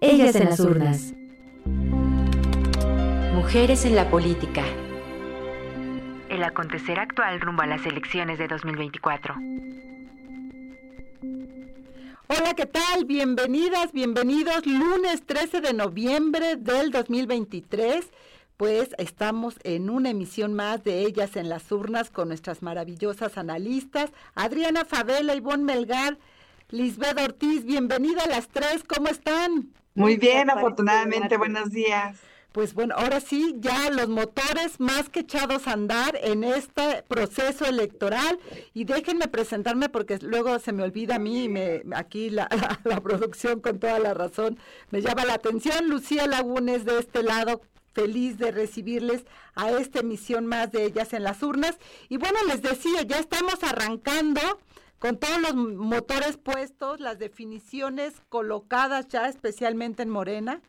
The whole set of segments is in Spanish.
Ellas en las urnas. Mujeres en la política. El acontecer actual rumbo a las elecciones de 2024. Hola, ¿qué tal? Bienvenidas, bienvenidos. Lunes 13 de noviembre del 2023 pues estamos en una emisión más de Ellas en las Urnas con nuestras maravillosas analistas, Adriana Favela, Ivonne Melgar, Lisbeth Ortiz, bienvenida a las tres, ¿cómo están? Muy bien, afortunadamente, buenos días. Pues bueno, ahora sí, ya los motores más que echados a andar en este proceso electoral. Y déjenme presentarme porque luego se me olvida a mí y me, aquí la, la producción con toda la razón me llama la atención. Lucía Lagunes de este lado, feliz de recibirles a esta emisión más de ellas en las urnas. Y bueno, les decía, ya estamos arrancando con todos los motores puestos, las definiciones colocadas ya especialmente en Morena,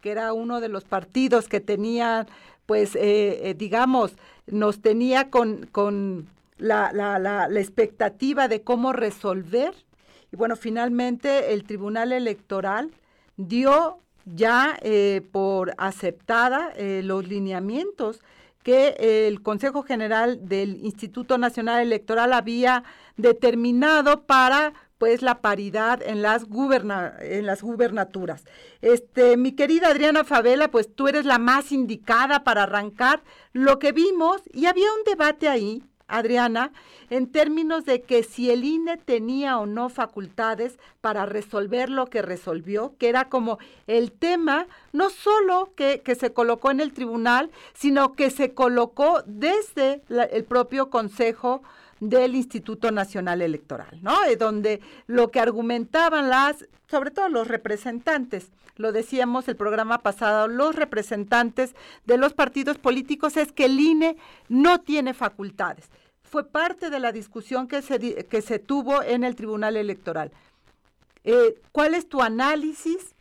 que era uno de los partidos que tenía, pues, eh, eh, digamos, nos tenía con, con la, la, la, la expectativa de cómo resolver. Y bueno, finalmente el Tribunal Electoral dio ya eh, por aceptada eh, los lineamientos que el Consejo General del Instituto Nacional Electoral había determinado para pues la paridad en las en las gubernaturas. Este, mi querida Adriana Favela, pues tú eres la más indicada para arrancar lo que vimos y había un debate ahí Adriana, en términos de que si el INE tenía o no facultades para resolver lo que resolvió, que era como el tema no solo que, que se colocó en el tribunal, sino que se colocó desde el propio Consejo del Instituto Nacional Electoral, ¿no? Eh, donde lo que argumentaban las, sobre todo los representantes, lo decíamos el programa pasado, los representantes de los partidos políticos es que el INE no tiene facultades. Fue parte de la discusión que se, que se tuvo en el Tribunal Electoral. Eh, ¿Cuál es tu análisis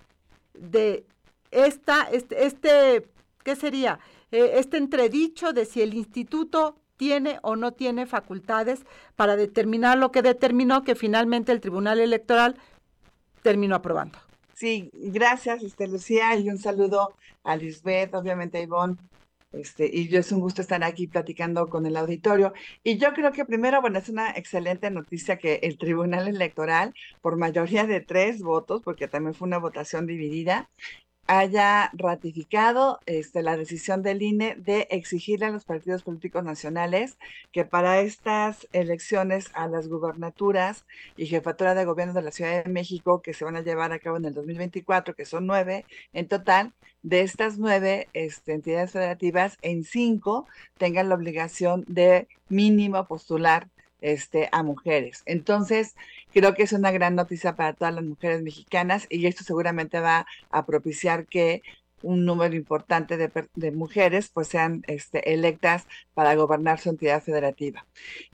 de esta, este, este ¿qué sería? Eh, este entredicho de si el instituto tiene o no tiene facultades para determinar lo que determinó que finalmente el Tribunal Electoral terminó aprobando. Sí, gracias, este, Lucía, y un saludo a Lisbeth, obviamente a Ivonne, este, y yo es un gusto estar aquí platicando con el auditorio. Y yo creo que primero, bueno, es una excelente noticia que el Tribunal Electoral, por mayoría de tres votos, porque también fue una votación dividida, haya ratificado este, la decisión del INE de exigirle a los partidos políticos nacionales que para estas elecciones a las gubernaturas y jefatura de gobierno de la Ciudad de México que se van a llevar a cabo en el 2024, que son nueve en total, de estas nueve este, entidades federativas, en cinco tengan la obligación de mínimo postular este, a mujeres. Entonces, creo que es una gran noticia para todas las mujeres mexicanas y esto seguramente va a propiciar que un número importante de, mujeres pues sean este, electas para gobernar su entidad federativa.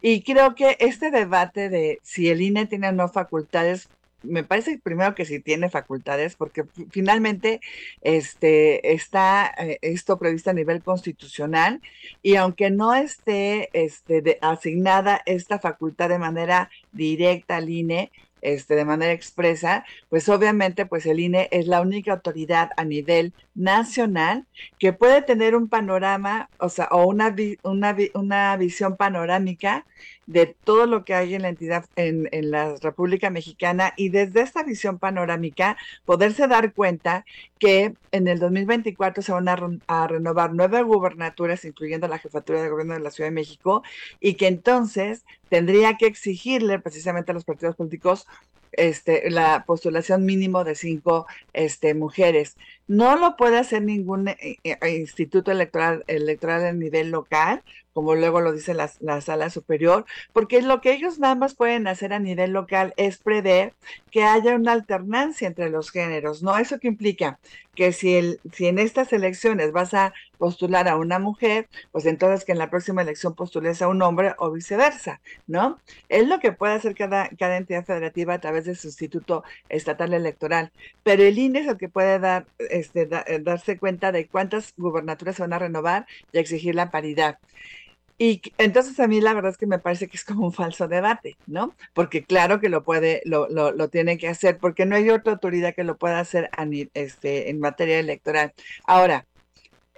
Y creo que este debate de si el INE tiene o no facultades me parece primero que sí tiene facultades, porque finalmente este, está eh, esto previsto a nivel constitucional y aunque no esté este, asignada esta facultad de manera directa al INE, este, de manera expresa, pues obviamente pues el INE es la única autoridad a nivel nacional que puede tener un panorama, o sea, o una, una, una visión panorámica de todo lo que hay en la entidad, en, en, la República Mexicana y desde esta visión panorámica poderse dar cuenta que en el 2024 se van a, renovar nueve gubernaturas, incluyendo la jefatura de gobierno de la Ciudad de México, y que entonces tendría que exigirle precisamente a los partidos políticos este, la postulación mínimo de cinco este, mujeres. No lo puede hacer ningún eh, eh, instituto electoral, electoral a nivel local, como luego lo dice la, la, sala superior, porque lo que ellos nada más pueden hacer a nivel local es prever que haya una alternancia entre los géneros, ¿no? ¿Eso que implica? Que si, el, si en estas elecciones vas a postular a una mujer, pues entonces que en la próxima elección postules a un hombre o viceversa, ¿no? Es lo que puede hacer cada, cada entidad federativa a través de su instituto estatal electoral, pero el INE es el que puede dar, este, da, darse cuenta de cuántas gubernaturas se van a renovar y exigir la paridad. Y entonces a mí la verdad es que me parece que es como un falso debate, ¿no? Porque claro que lo puede, lo, lo, lo tiene que hacer, porque no hay otra autoridad que lo pueda hacer a, este, en materia electoral. Ahora,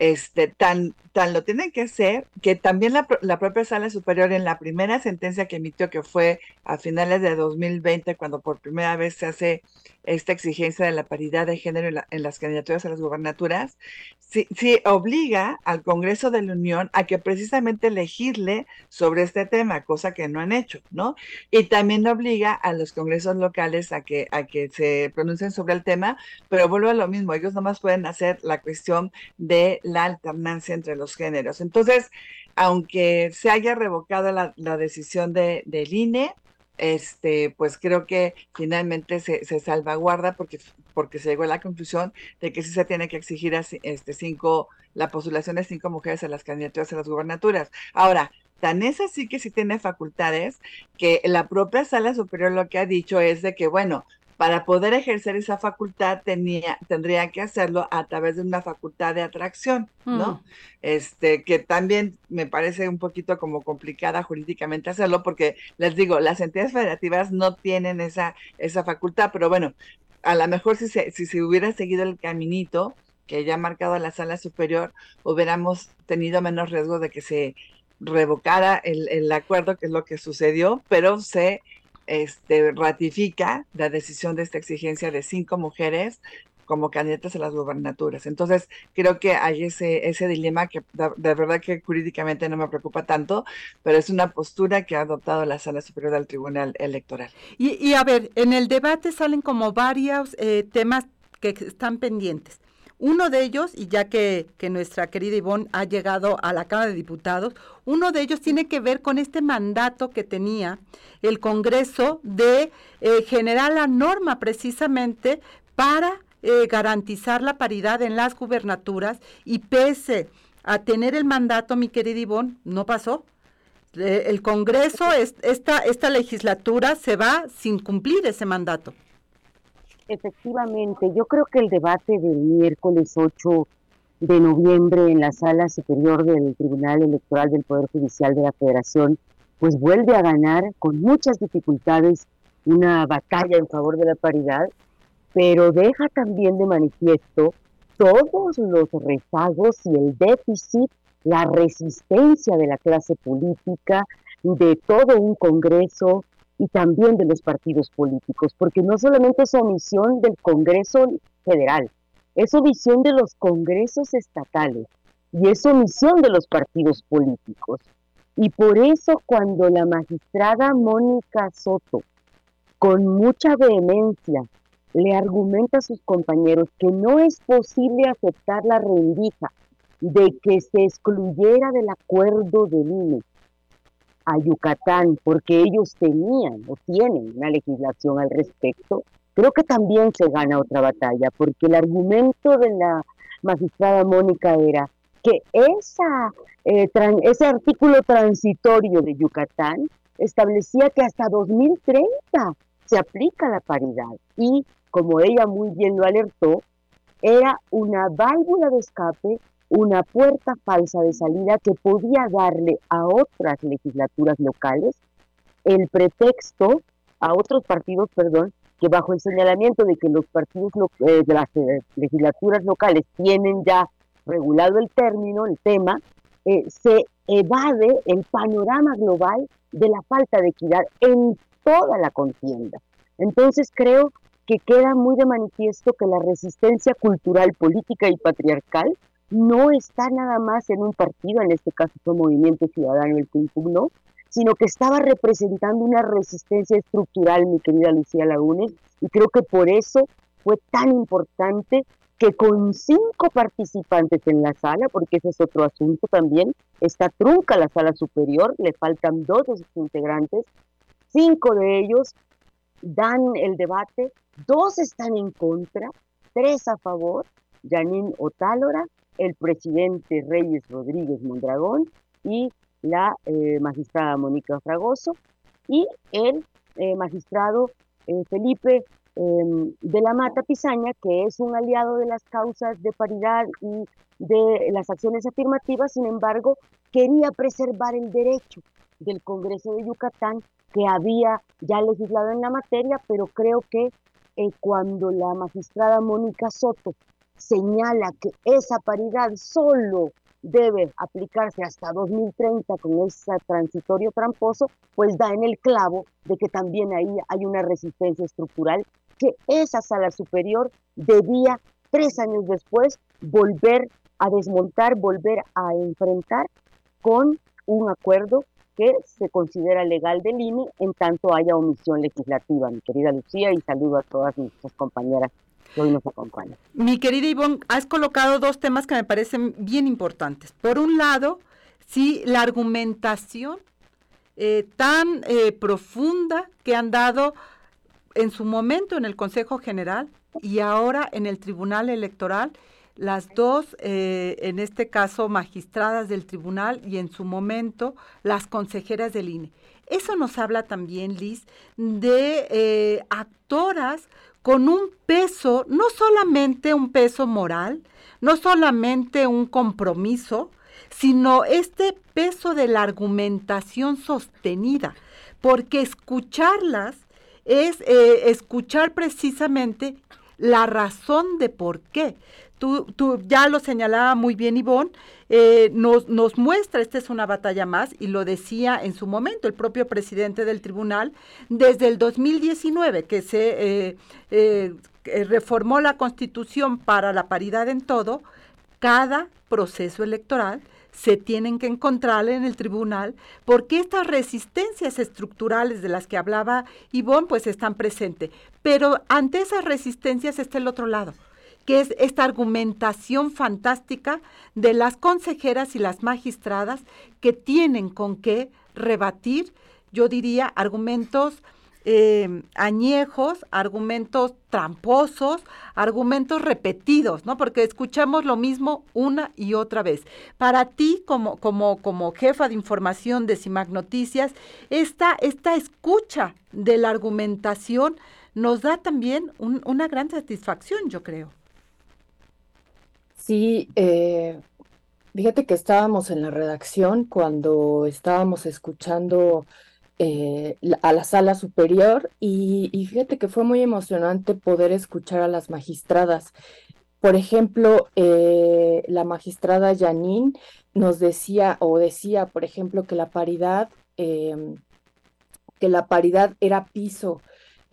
este, tan, tan lo tienen que hacer que también la, la, propia sala superior en la primera sentencia que emitió, que fue a finales de 2020, cuando por primera vez se hace esta exigencia de la paridad de género en, las candidaturas a las gubernaturas, sí, sí, obliga al Congreso de la Unión a que precisamente elegirle sobre este tema, cosa que no han hecho, ¿no? Y también obliga a los congresos locales a que, a que se pronuncien sobre el tema, pero vuelvo a lo mismo, ellos nomás pueden hacer la cuestión de alternancia entre los géneros. Entonces, aunque se haya revocado la, la decisión de, del INE, este, pues creo que finalmente se, salvaguarda porque, porque se llegó a la conclusión de que sí se tiene que exigir a, este, cinco, la postulación de cinco mujeres a las candidaturas a las gubernaturas. Ahora, tan es así que sí tiene facultades que la propia sala superior lo que ha dicho es de que, bueno, para poder ejercer esa facultad tenía, tendría que hacerlo a través de una facultad de atracción, ¿no? Mm. Este, que también me parece un poquito como complicada jurídicamente hacerlo, porque les digo, las entidades federativas no tienen esa, esa facultad, pero bueno, a lo mejor si se, si se hubiera seguido el caminito que ya ha marcado la sala superior, hubiéramos tenido menos riesgo de que se revocara el, el acuerdo, que es lo que sucedió, pero se este, ratifica la decisión de esta exigencia de cinco mujeres como candidatas a las gubernaturas. Entonces, creo que hay ese, ese dilema que de, verdad que jurídicamente no me preocupa tanto, pero es una postura que ha adoptado la Sala Superior del Tribunal Electoral. Y, a ver, en el debate salen como varios eh, temas que están pendientes. Uno de ellos, y ya que, nuestra querida Ivonne ha llegado a la Cámara de Diputados, uno de ellos tiene que ver con este mandato que tenía el Congreso de eh, generar la norma precisamente para eh, garantizar la paridad en las gubernaturas y pese a tener el mandato, mi querida Ivonne, no pasó. Eh, el Congreso, esta, esta legislatura se va sin cumplir ese mandato. Efectivamente, yo creo que el debate del miércoles 8 de noviembre en la sala superior del Tribunal Electoral del Poder Judicial de la Federación, pues vuelve a ganar con muchas dificultades una batalla en favor de la paridad, pero deja también de manifiesto todos los rezagos y el déficit, la resistencia de la clase política, de todo un Congreso, y también de los partidos políticos, porque no solamente es omisión del Congreso Federal, es omisión de los congresos estatales y es omisión de los partidos políticos. Y por eso cuando la magistrada Mónica Soto, con mucha vehemencia, le argumenta a sus compañeros que no es posible aceptar la rendija de que se excluyera del acuerdo del INE a Yucatán porque ellos tenían o tienen una legislación al respecto, creo que también se gana otra batalla, porque el argumento de la magistrada Mónica era que esa, eh, ese artículo transitorio de Yucatán establecía que hasta 2030 se aplica la paridad y, como ella muy bien lo alertó, era una válvula de escape una puerta falsa de salida que podía darle a otras legislaturas locales el pretexto, a otros partidos, perdón, que bajo el señalamiento de que los partidos eh, de las eh, legislaturas locales tienen ya regulado el término, el tema, eh, se evade el panorama global de la falta de equidad en toda la contienda. Entonces creo que queda muy de manifiesto que la resistencia cultural, política y patriarcal no está nada más en un partido, en este caso fue Movimiento Ciudadano el que sino que estaba representando una resistencia estructural, mi querida Lucía Lagunes, y creo que por eso fue tan importante que con cinco participantes en la sala, porque ese es otro asunto también, está trunca la sala superior, le faltan dos de sus integrantes, cinco de ellos dan el debate, dos están en contra, tres a favor, Janine Otálora el presidente Reyes Rodríguez Mondragón y la eh, magistrada Mónica Fragoso y el eh, magistrado eh, Felipe em, de la Mata Pizaña, que es un aliado de las causas de paridad y de las acciones afirmativas, sin embargo, quería preservar el derecho del Congreso de Yucatán que había ya legislado en la materia, pero creo que cuando la magistrada Mónica Soto señala que esa paridad solo debe aplicarse hasta 2030 con ese transitorio tramposo, pues da en el clavo de que también ahí hay una resistencia estructural que esa sala superior debía tres años después volver a desmontar, volver a enfrentar con un acuerdo que se considera legal del INE en tanto haya omisión legislativa, mi querida Lucía, y saludo a todas nuestras compañeras Mi querida Ivonne, has colocado dos temas que me parecen bien importantes. Por un lado, sí, la argumentación eh, tan eh, profunda que han dado en su momento en el Consejo General y ahora en el Tribunal Electoral las dos, eh, en este caso, magistradas del tribunal y en su momento las consejeras del INE. Eso nos habla también, Liz, de eh, actoras con un peso, no solamente un peso moral, no solamente un compromiso, sino este peso de la argumentación sostenida, porque escucharlas es eh, escuchar precisamente la razón de por qué. Tú, tú ya lo señalaba muy bien, Ivonne, eh, nos, nos muestra, esta es una batalla más, y lo decía en su momento el propio presidente del tribunal, desde el 2019 que se eh, eh, reformó la constitución para la paridad en todo, cada proceso electoral se tienen que encontrar en el tribunal porque estas resistencias estructurales de las que hablaba Ivonne pues están presentes. Pero ante esas resistencias está el otro lado, que es esta argumentación fantástica de las consejeras y las magistradas que tienen con qué rebatir, yo diría, argumentos eh, añejos, argumentos tramposos, argumentos repetidos, ¿no? Porque escuchamos lo mismo una y otra vez. Para ti, como, como, como jefa de información de CIMAC Noticias, esta, esta escucha de la argumentación nos da también una gran satisfacción, yo creo. Sí, eh, fíjate que estábamos en la redacción cuando estábamos escuchando eh, a la sala superior y, fíjate que fue muy emocionante poder escuchar a las magistradas. Por ejemplo, eh, la magistrada Janine nos decía o decía, por ejemplo, que la paridad, em, que la paridad era piso,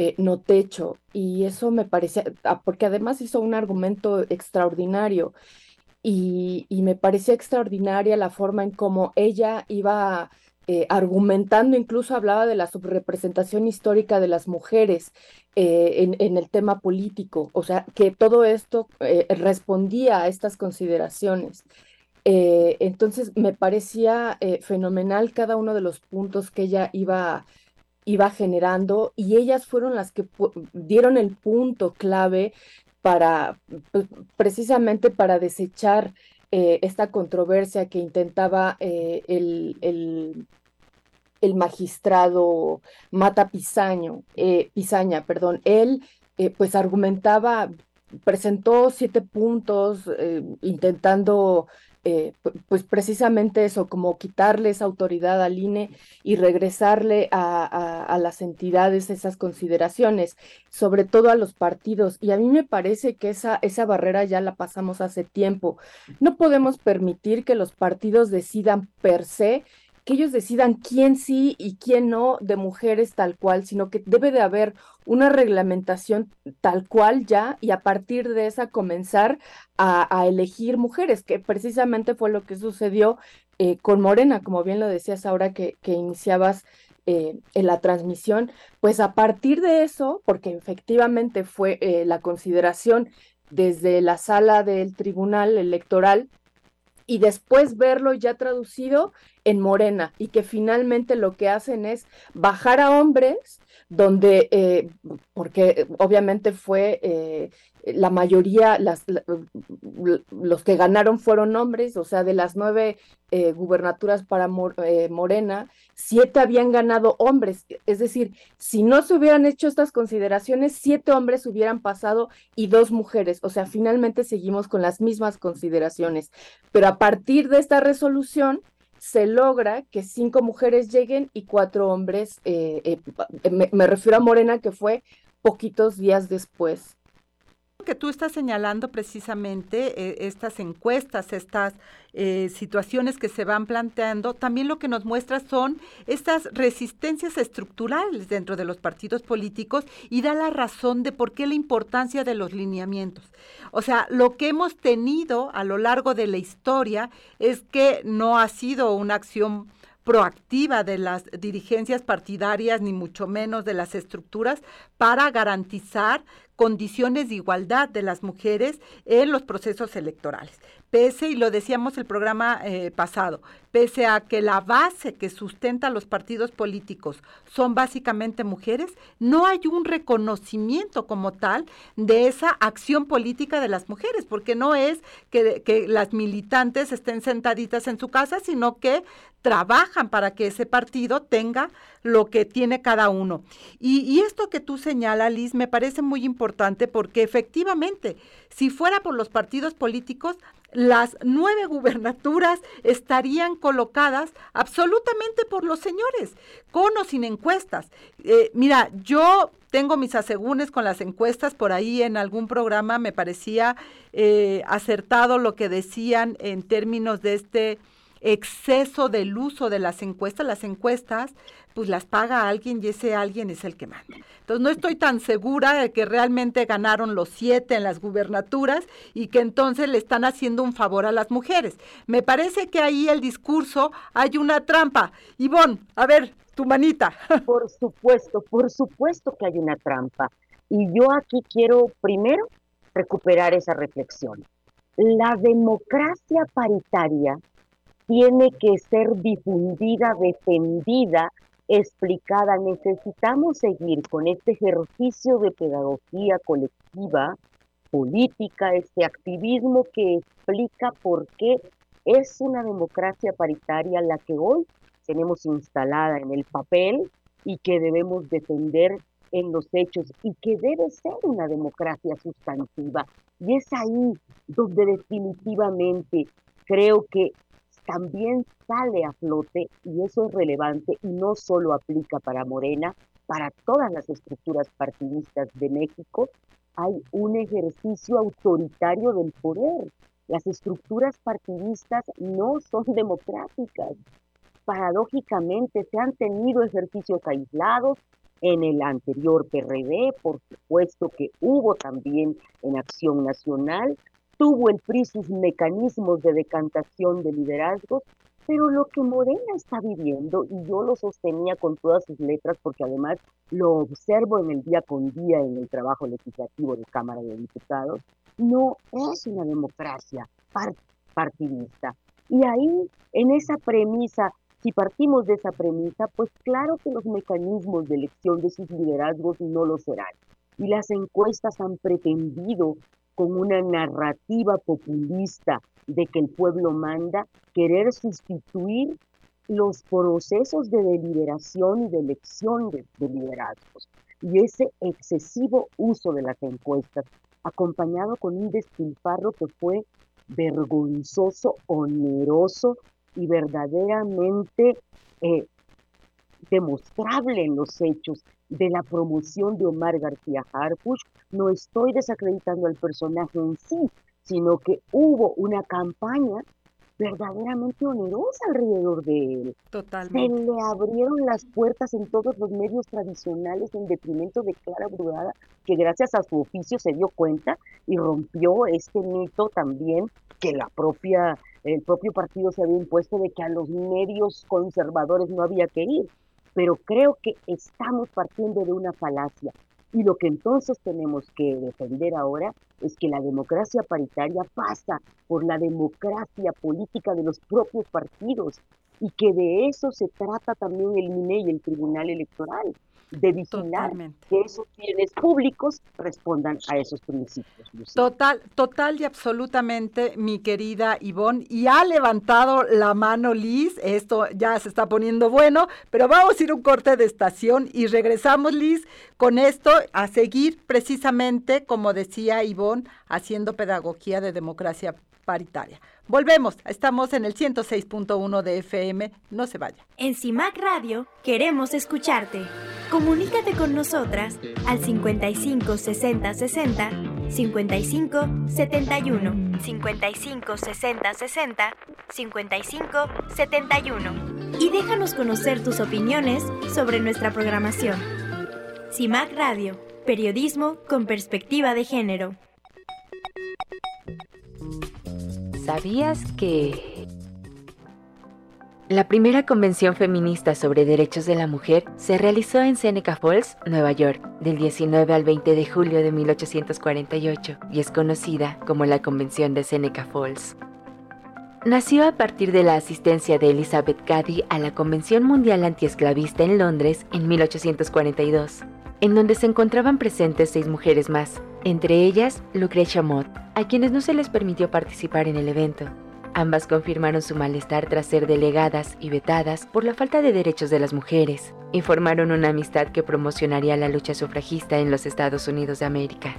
eh, no techo, y eso me parecía, ah, porque además hizo un argumento extraordinario. Y, me parecía extraordinaria la forma en cómo ella iba eh, argumentando, incluso hablaba de la subrepresentación histórica de las mujeres eh, en, el tema político, o sea, que todo esto respondía a estas consideraciones. entonces, me parecía fenomenal cada uno de los puntos que ella iba, iba generando y ellas fueron las que dieron el punto clave para, pues, precisamente para desechar esta controversia que intentaba el, el magistrado Mata Pisaño, eh, Pisaña, perdón, él eh, pues argumentaba, presentó siete puntos eh, intentando pues precisamente eso, como quitarle esa autoridad al INE y regresarle a, a, las entidades esas consideraciones, sobre todo a los partidos. Y a mí me parece que esa, esa barrera ya la pasamos hace tiempo. No podemos permitir que los partidos decidan per se que ellos decidan quién sí y quién no de mujeres tal cual, sino que debe de haber una reglamentación tal cual ya y a partir de esa comenzar a, elegir mujeres, que precisamente fue lo que sucedió eh, con Morena, como bien lo decías ahora que, iniciabas eh, en la transmisión, pues a partir de eso, porque efectivamente fue eh, la consideración desde la sala del Tribunal Electoral, y después verlo ya traducido en Morena y que finalmente lo que hacen es bajar a hombres donde, eh, porque obviamente fue eh, la mayoría, las, los que ganaron fueron hombres, o sea, de las nueve eh, gubernaturas para Morena, siete habían ganado hombres, es decir, si no se hubieran hecho estas consideraciones, siete hombres hubieran pasado y dos mujeres, o sea, finalmente seguimos con las mismas consideraciones, pero a partir de esta resolución, se logra que cinco mujeres lleguen y cuatro hombres, eh, eh, me, refiero a Morena, que fue poquitos días después que tú estás señalando precisamente eh, estas encuestas, estas eh, situaciones que se van planteando, también lo que nos muestra son estas resistencias estructurales dentro de los partidos políticos y da la razón de por qué la importancia de los lineamientos. O sea, lo que hemos tenido a lo largo de la historia es que no ha sido una acción proactiva de las dirigencias partidarias, ni mucho menos de las estructuras, para garantizar condiciones de igualdad de las mujeres en los procesos electorales. Pese, y lo decíamos el programa eh, pasado, pese a que la base que sustenta los partidos políticos son básicamente mujeres, no hay un reconocimiento como tal de esa acción política de las mujeres, porque no es que, las militantes estén sentaditas en su casa, sino que trabajan para que ese partido tenga lo que tiene cada uno. Y, y, esto que tú señalas, Liz, me parece muy importante porque efectivamente, si fuera por los partidos políticos, las nueve gubernaturas estarían colocadas absolutamente por los señores, con o sin encuestas. Eh, mira, yo tengo mis asegúnes con las encuestas, por ahí en algún programa me parecía eh, acertado lo que decían en términos de este exceso del uso de las encuestas. Las encuestas, pues las paga alguien y ese alguien es el que manda. Entonces no estoy tan segura de que realmente ganaron los siete en las gubernaturas y que entonces le están haciendo un favor a las mujeres. Me parece que ahí el discurso hay una trampa. Ivonne, a ver, tu manita. Por supuesto, por supuesto que hay una trampa. Y yo aquí quiero primero recuperar esa reflexión. La democracia paritaria tiene que ser difundida, defendida, explicada. Necesitamos seguir con este ejercicio de pedagogía colectiva, política, este activismo que explica por qué es una democracia paritaria la que hoy tenemos instalada en el papel y que debemos defender en los hechos y que debe ser una democracia sustantiva. Y es ahí donde definitivamente creo que también sale a flote, y eso es relevante, y no solo aplica para Morena, para todas las estructuras partidistas de México, hay un ejercicio autoritario del poder. Las estructuras partidistas no son democráticas. Paradójicamente se han tenido ejercicios aislados en el anterior PRD, por supuesto que hubo también en Acción Nacional, tuvo el PRI sus mecanismos de decantación de liderazgos, pero lo que Morena está viviendo, y yo lo sostenía con todas sus letras porque además lo observo en el día con día en el trabajo legislativo de Cámara de Diputados, no es una democracia partidista. Y ahí, en esa premisa, si partimos de esa premisa, pues claro que los mecanismos de elección de sus liderazgos no lo serán. Y las encuestas han pretendido con una narrativa populista de que el pueblo manda, querer sustituir los procesos de deliberación y de elección de, liderazgos. Y ese excesivo uso de las encuestas, acompañado con un despilfarro que fue vergonzoso, oneroso y verdaderamente eh, demostrable en los hechos de la promoción de Omar García Harfuch, no estoy desacreditando al personaje en sí, sino que hubo una campaña verdaderamente onerosa alrededor de él. Totalmente. Se le abrieron las puertas en todos los medios tradicionales en detrimento de Clara Brugada, que gracias a su oficio se dio cuenta y rompió este mito también que la propia, el propio partido se había impuesto de que a los medios conservadores no había que ir pero creo que estamos partiendo de una falacia. Y lo que entonces tenemos que defender ahora es que la democracia paritaria pasa por la democracia política de los propios partidos y que de eso se trata también el INE y el Tribunal Electoral. De vigilar que esos bienes públicos respondan a esos principios. Total, total y absolutamente, mi querida Ivonne. Y ha levantado la mano Liz, esto ya se está poniendo bueno, pero vamos a ir un corte de estación y regresamos, Liz, con esto a seguir precisamente, como decía Ivonne, haciendo pedagogía de democracia paritaria. Volvemos, estamos en el 106.1 de FM, no se vaya. En CIMAC Radio queremos escucharte. Comunícate con nosotras al 55 60 60 55 71 55 60 60 55 71 y déjanos conocer tus opiniones sobre nuestra programación. CIMAC Radio, periodismo con perspectiva de género. ¿Sabías que... La primera convención feminista sobre derechos de la mujer se realizó en Seneca Falls, Nueva York, del 19 al 20 de julio de 1848 y es conocida como la Convención de Seneca Falls. Nació a partir de la asistencia de Elizabeth Cady a la Convención Mundial Antiesclavista en Londres en 1842, en donde se encontraban presentes seis mujeres más, entre ellas Lucretia Mott, a quienes no se les permitió participar en el evento. Ambas confirmaron su malestar tras ser delegadas y vetadas por la falta de derechos de las mujeres y formaron una amistad que promocionaría la lucha sufragista en los Estados Unidos de América.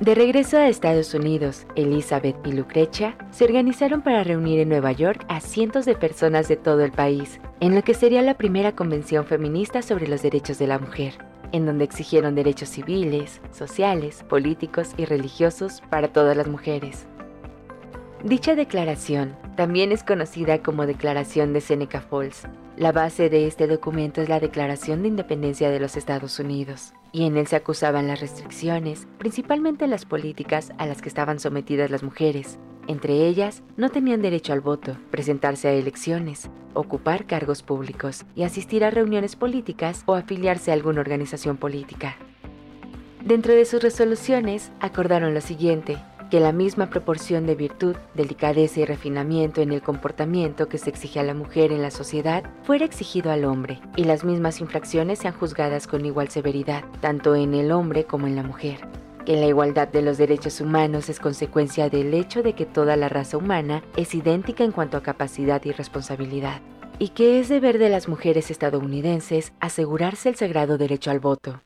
De regreso a Estados Unidos, Elizabeth y Lucrecia se organizaron para reunir en Nueva York a cientos de personas de todo el país, en lo que sería la primera convención feminista sobre los derechos de la mujer en donde exigieron derechos civiles, sociales, políticos y religiosos para todas las mujeres. Dicha declaración también es conocida como Declaración de Seneca Falls. La base de este documento es la Declaración de Independencia de los Estados Unidos, y en él se acusaban las restricciones, principalmente las políticas a las que estaban sometidas las mujeres, entre ellas, no tenían derecho al voto, presentarse a elecciones, ocupar cargos públicos y asistir a reuniones políticas o afiliarse a alguna organización política. Dentro de sus resoluciones, acordaron lo siguiente, que la misma proporción de virtud, delicadeza y refinamiento en el comportamiento que se exige a la mujer en la sociedad fuera exigido al hombre, y las mismas infracciones sean juzgadas con igual severidad, tanto en el hombre como en la mujer que la igualdad de los derechos humanos es consecuencia del hecho de que toda la raza humana es idéntica en cuanto a capacidad y responsabilidad, y que es deber de las mujeres estadounidenses asegurarse el sagrado derecho al voto.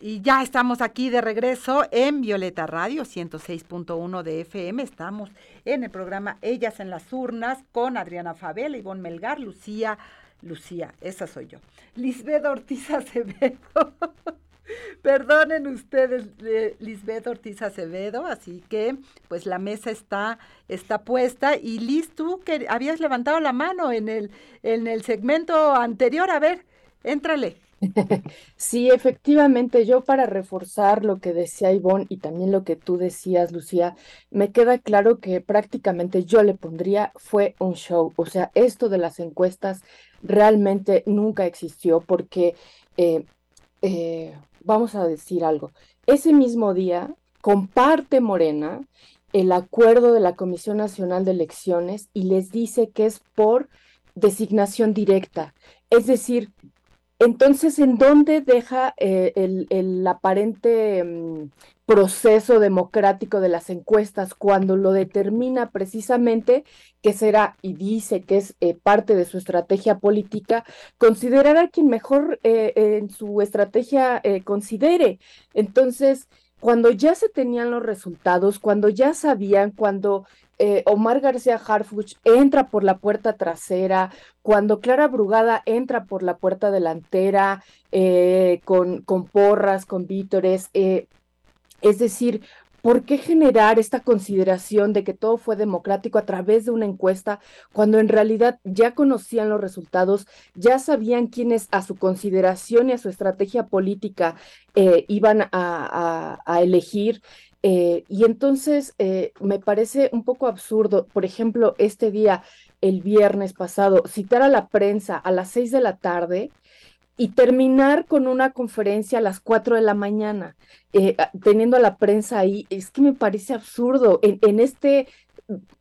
Y ya estamos aquí de regreso en Violeta Radio 106.1 de FM. Estamos en el programa Ellas en las Urnas con Adriana Fabela, Ivonne Melgar, Lucía, Lucía, esa soy yo. Lisbeth Ortiz Acevedo. Perdonen ustedes, Lisbeth Ortiz Acevedo, así que pues la mesa está, está puesta. Y Liz, tú que habías levantado la mano en el, en el segmento anterior, a ver, éntrale. Sí, efectivamente, yo para reforzar lo que decía Ivonne y también lo que tú decías, Lucía, me queda claro que prácticamente yo le pondría fue un show. O sea, esto de las encuestas realmente nunca existió porque eh, eh, vamos a decir algo, ese mismo día comparte Morena el acuerdo de la Comisión Nacional de Elecciones y les dice que es por designación directa. Es decir, entonces, ¿en dónde deja eh, el, aparente mm, proceso democrático de las encuestas cuando lo determina precisamente que será y dice que es eh, parte de su estrategia política, considerar a quien mejor eh, en su estrategia considere? Entonces, cuando ya se tenían los resultados, cuando ya sabían, cuando eh, Omar García Harfuch entra por la puerta trasera, cuando Clara Brugada entra por la puerta delantera, eh, con, con, porras, con vítores, eh, es decir, ¿Por qué generar esta consideración de que todo fue democrático a través de una encuesta cuando en realidad ya conocían los resultados, ya sabían quiénes a su consideración y a su estrategia política iban a, a elegir? Eh, y entonces eh, me parece un poco absurdo, por ejemplo, este día, el viernes pasado, citar a la prensa a las seis de la tarde y terminar con una conferencia a las cuatro de la mañana, eh, teniendo a la prensa ahí, es que me parece absurdo. En, en, este,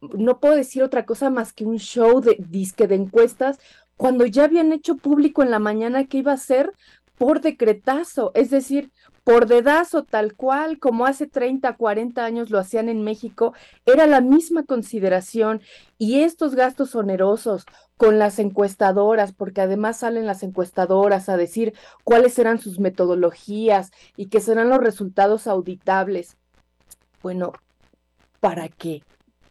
no puedo decir otra cosa más que un show de disque de encuestas cuando ya habían hecho público en la mañana que iba a ser por decretazo, es decir, por dedazo tal cual como hace 30, 40 años lo hacían en México, era la misma consideración y estos gastos onerosos con las encuestadoras, porque además salen las encuestadoras a decir cuáles eran sus metodologías y que serán los resultados auditables. Bueno, ¿para qué?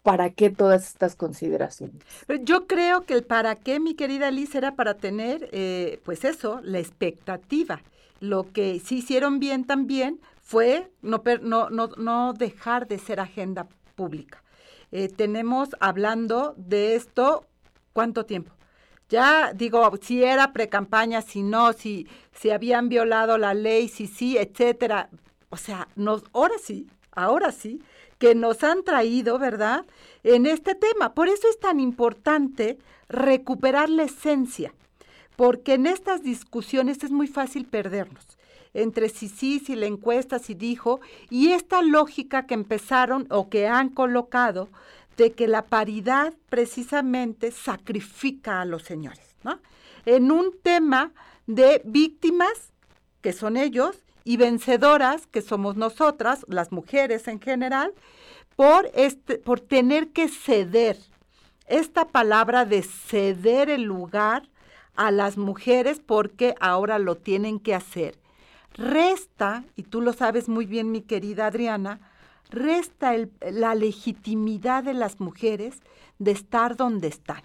¿Para qué todas estas consideraciones? Yo creo que el para qué, mi querida Liz, era para tener, eh, pues eso, la expectativa lo que sí hicieron bien también fue no, dejar de ser agenda pública. Eh, tenemos hablando de esto, ¿cuánto tiempo? Ya digo, si era precampaña, si no, si, si habían violado la ley, si sí, etcétera. O sea, ahora sí, ahora sí, que nos han traído, ¿verdad? En este tema. Por eso es tan importante recuperar la esencia porque en estas discusiones es muy fácil perdernos entre si sí, si la encuesta, si dijo, y esta lógica que empezaron o que han colocado de que la paridad precisamente sacrifica a los señores, ¿no? En un tema de víctimas, que son ellos, y vencedoras, que somos nosotras, las mujeres en general, por, este, por tener que ceder. Esta palabra de ceder el lugar a las mujeres porque ahora lo tienen que hacer. Resta, y tú lo sabes muy bien mi querida Adriana, resta la legitimidad de las mujeres de estar donde están.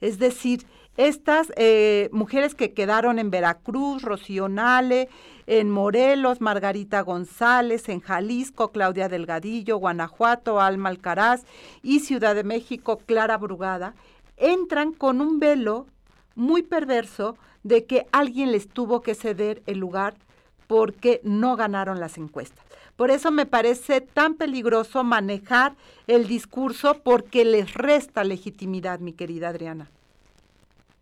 Es decir, estas eh, mujeres que quedaron en Veracruz, Rocío Nale, en Morelos, Margarita González, en Jalisco, Claudia Delgadillo, Guanajuato, Alma Alcaraz y Ciudad de México, Clara Brugada, entran con un velo muy perverso de que alguien les tuvo que ceder el lugar porque no ganaron las encuestas. Por eso me parece tan peligroso manejar el discurso porque les resta legitimidad, mi querida Adriana.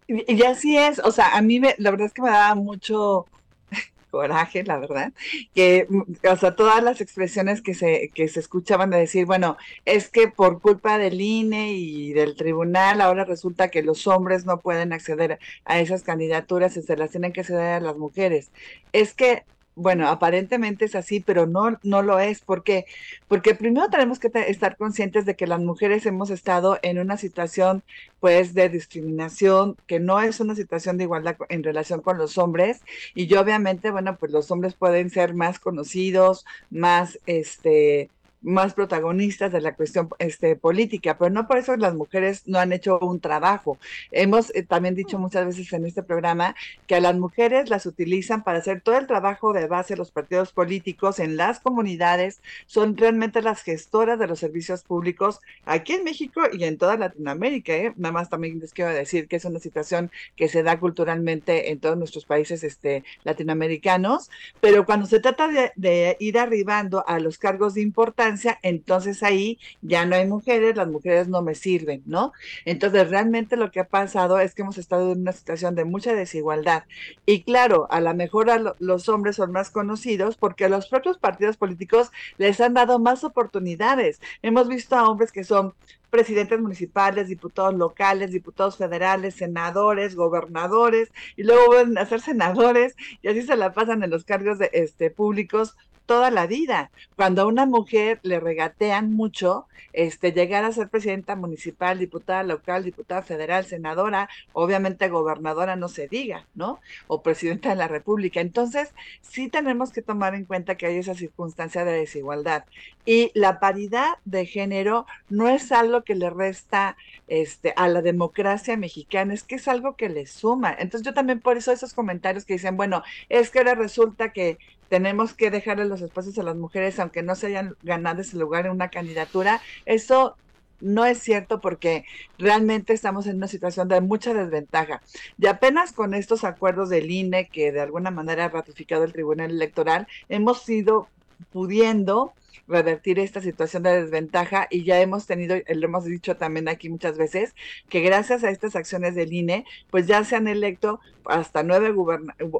Y, así es, o sea, a mí la verdad es que me daba mucho, coraje, la verdad, que, mm, o sea, todas las expresiones que se, que se escuchaban de decir, bueno, es que por culpa del INE y del tribunal, ahora resulta que los hombres no pueden acceder a esas candidaturas y se las tienen que ceder a las mujeres. Es que bueno, aparentemente es así, pero no, no lo es. ¿Por qué? Porque primero tenemos que estar conscientes de que las mujeres hemos estado en una situación, pues, de discriminación, que no es una situación de igualdad en relación con los hombres. Y yo, obviamente, bueno, pues los hombres pueden ser más conocidos, más, este, más protagonistas de la cuestión este, política, pero no por eso las mujeres no han hecho un trabajo. Hemos eh, también dicho muchas veces en este programa que a las mujeres las utilizan para hacer todo el trabajo de base de los partidos políticos en las comunidades, son realmente las gestoras de los servicios públicos aquí en México y en toda Latinoamérica. ¿eh? Nada más también les quiero decir que es una situación que se da culturalmente en todos nuestros países este, latinoamericanos, pero cuando se trata de, de ir arribando a los cargos de importancia, entonces ahí ya no hay mujeres, las mujeres no me sirven, ¿no? Entonces realmente lo que ha pasado es que hemos estado en una situación de mucha desigualdad. Y claro, a lo mejor los hombres son más conocidos porque a los propios partidos políticos les han dado más oportunidades. Hemos visto a hombres que son presidentes municipales, diputados locales, diputados federales, senadores, gobernadores, y luego vuelven a ser senadores, y así se la pasan en los cargos de, este, públicos toda la vida. Cuando a una mujer le regatean mucho, este, llegar a ser presidenta municipal, diputada local, diputada federal, senadora, obviamente gobernadora no se diga, ¿no? O presidenta de la República. Entonces, sí tenemos que tomar en cuenta que hay esa circunstancia de desigualdad. Y la paridad de género no es algo que le resta este, a la democracia mexicana, es que es algo que le suma. Entonces, yo también por eso esos comentarios que dicen, bueno, es que ahora resulta que tenemos que dejarle los espacios a las mujeres, aunque no se hayan ganado ese lugar en una candidatura. Eso no es cierto porque realmente estamos en una situación de mucha desventaja. Y apenas con estos acuerdos del INE, que de alguna manera ha ratificado el Tribunal Electoral, hemos ido pudiendo revertir esta situación de desventaja y ya hemos tenido, lo hemos dicho también aquí muchas veces, que gracias a estas acciones del INE, pues ya se han electo hasta nueve,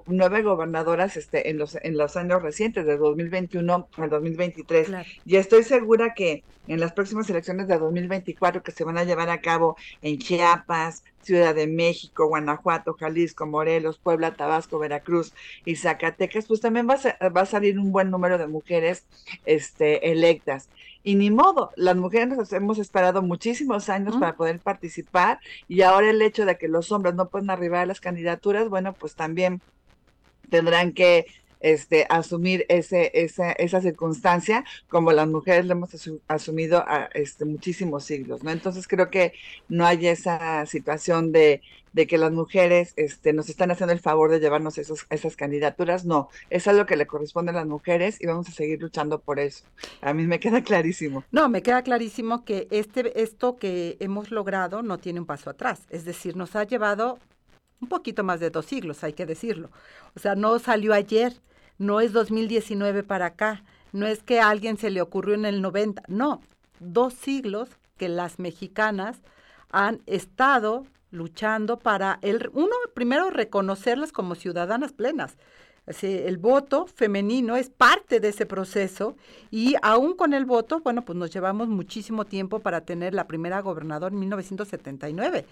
nueve gobernadoras este, en, los, en los años recientes, de 2021 al 2023. Y estoy segura que en las próximas elecciones de 2024 que se van a llevar a cabo en Chiapas, Ciudad de México, Guanajuato, Jalisco, Morelos, Puebla, Tabasco, Veracruz y Zacatecas, pues también va a, va a salir un buen número de mujeres este, electas. Y ni modo, las mujeres nos hemos esperado muchísimos años para poder participar y ahora el hecho de que los hombres no pueden arribar a las candidaturas, bueno, pues también tendrán que este, asumir ese, esa, esa circunstancia como las mujeres lo hemos asumido este, muchísimos siglos, ¿no? Entonces creo que no hay esa situación de, de que las mujeres este, nos están haciendo el favor de llevarnos esos, esas candidaturas, no, es algo que le corresponde a las mujeres y vamos a seguir luchando por eso. A mí me queda clarísimo. No, me queda clarísimo que este, esto que hemos logrado no tiene un paso atrás, es decir, nos ha llevado un poquito más de dos siglos, hay que decirlo. O sea, no salió ayer, no es 2019 para acá, no es que a alguien se le ocurrió en el 90, no, dos siglos que las mexicanas han estado luchando para, el, uno, primero reconocerlas como ciudadanas plenas. el voto femenino es parte de ese proceso y aún con el voto, bueno, pues nos llevamos muchísimo tiempo para tener la primera gobernadora en 1979,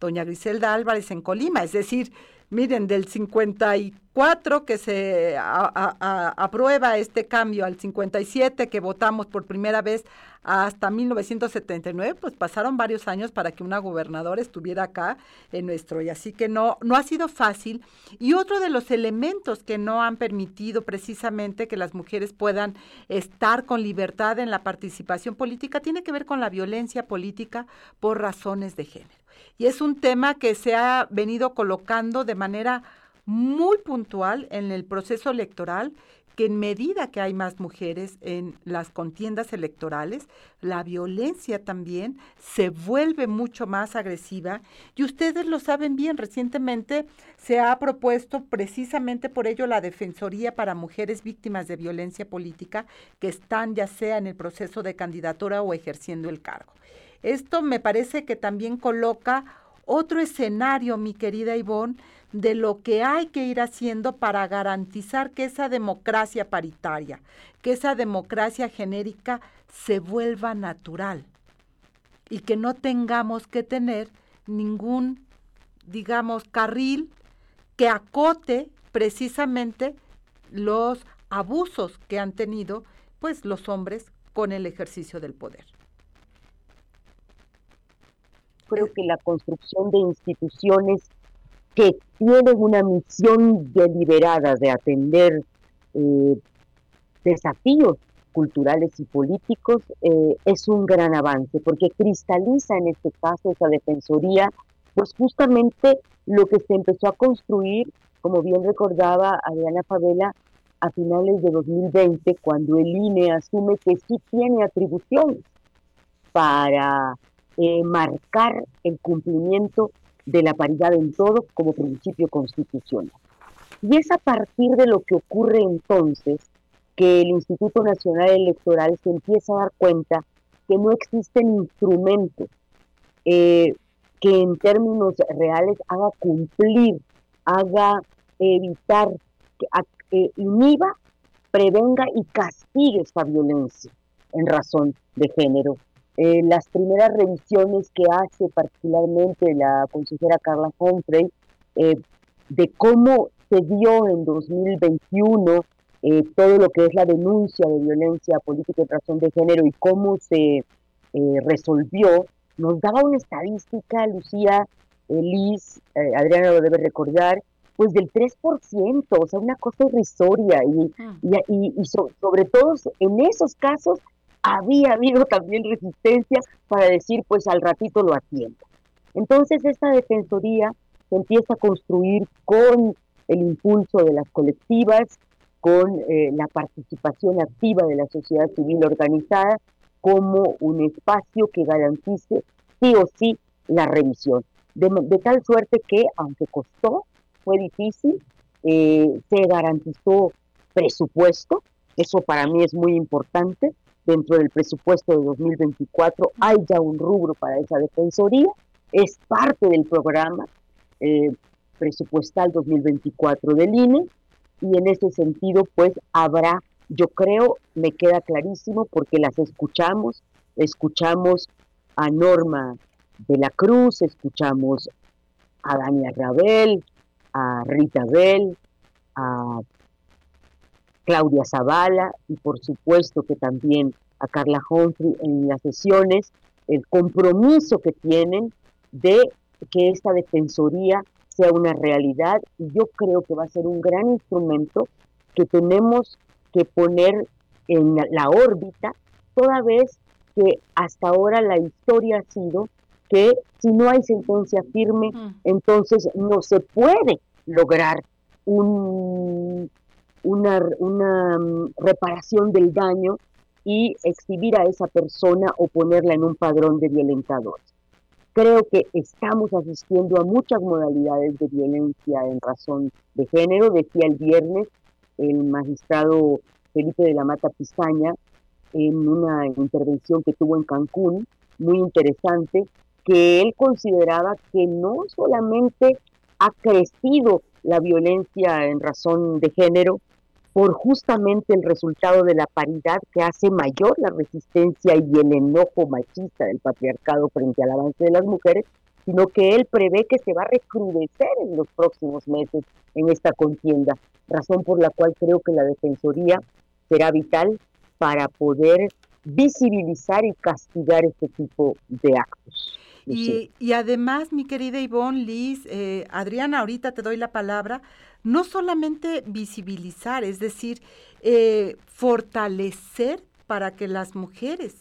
doña Griselda Álvarez en Colima, es decir, miren, del 54 que se aprueba este cambio al 57 que votamos por primera vez hasta 1979, pues pasaron varios años para que una gobernadora estuviera acá en nuestro, y así que no, no ha sido fácil. Y otro de los elementos que no han permitido precisamente que las mujeres puedan estar con libertad en la participación política tiene que ver con la violencia política por razones de género. Y es un tema que se ha venido colocando de manera muy puntual en el proceso electoral que en medida que hay más mujeres en las contiendas electorales, la violencia también se vuelve mucho más agresiva y ustedes lo saben bien, recientemente se ha propuesto precisamente por ello la Defensoría para Mujeres Víctimas de Violencia Política que están ya sea en el proceso de candidatura o ejerciendo el cargo. Esto me parece que también coloca otro escenario, mi querida Ivonne, de lo que hay que ir haciendo para garantizar que esa democracia paritaria, que esa democracia genérica se vuelva natural y que no tengamos que tener ningún, digamos, carril que acote precisamente los abusos que han tenido pues los hombres con el ejercicio del poder creo que la construcción de instituciones que tienen una misión deliberada de atender eh, desafíos culturales y políticos eh, es un gran avance, porque cristaliza en este caso esa defensoría, pues justamente lo que se empezó a construir, como bien recordaba Adriana Favela, a finales de 2020, cuando el INE asume que sí tiene atribuciones para eh, marcar el cumplimiento de la paridad en todo como principio constitucional. Y es a partir de lo que ocurre entonces que el Instituto Nacional Electoral se empieza a dar cuenta que no existen instrumentos eh, que en términos reales haga cumplir, haga evitar, que inhiba, prevenga y castigue esta violencia en razón de género eh, las primeras revisiones que hace particularmente la consejera Carla Humphrey eh, de cómo se dio en 2021 eh, todo lo que es la denuncia de violencia política y razón de género y cómo se resolvió, nos daba una estadística, Lucía, Liz, Adriana lo debe recordar, pues del 3%, o sea, una cosa irrisoria y, ah. y, y, sobre todo en esos casos había habido también resistencia para decir, pues al ratito lo atiendo. Entonces esta defensoría se empieza a construir con el impulso de las colectivas, con eh, la participación activa de la sociedad civil organizada, como un espacio que garantice sí o sí la revisión. De, tal suerte que, aunque costó, fue difícil, eh, se garantizó presupuesto, eso para mí es muy importante, dentro del presupuesto de 2024 hay ya un rubro para esa defensoría, es parte del programa eh, presupuestal 2024 del INE y en ese sentido pues habrá, yo creo, me queda clarísimo porque las escuchamos, escuchamos a Norma de la Cruz, escuchamos a Daniel Rabel, a Rita Bell, a Claudia Zavala y por supuesto que también a Carla Humphrey en las sesiones, el compromiso que tienen de que esta defensoría sea una realidad y yo creo que va a ser un gran instrumento que tenemos que poner en la órbita, toda vez que hasta ahora la historia ha sido que si no hay sentencia firme, entonces no se puede lograr un, una, mm, reparación del daño y exhibir a esa persona o ponerla en un padrón de violentadores. Creo que estamos asistiendo a muchas modalidades de violencia en razón de género. Decía el viernes el magistrado Felipe de la Mata Pizaña en una intervención que tuvo en Cancún, muy interesante, que él consideraba que no solamente ha crecido la violencia en razón de género por justamente el resultado de la paridad que hace mayor la resistencia y el enojo machista del patriarcado frente al avance de las mujeres, sino que él prevé que se va a recrudecer en los próximos meses en esta contienda, razón por la cual creo que la Defensoría será vital para poder visibilizar y castigar este tipo de actos. Y, y, además, mi querida Ivonne, Liz, eh, Adriana, ahorita te doy la palabra, no solamente visibilizar, es decir, eh, fortalecer para que las mujeres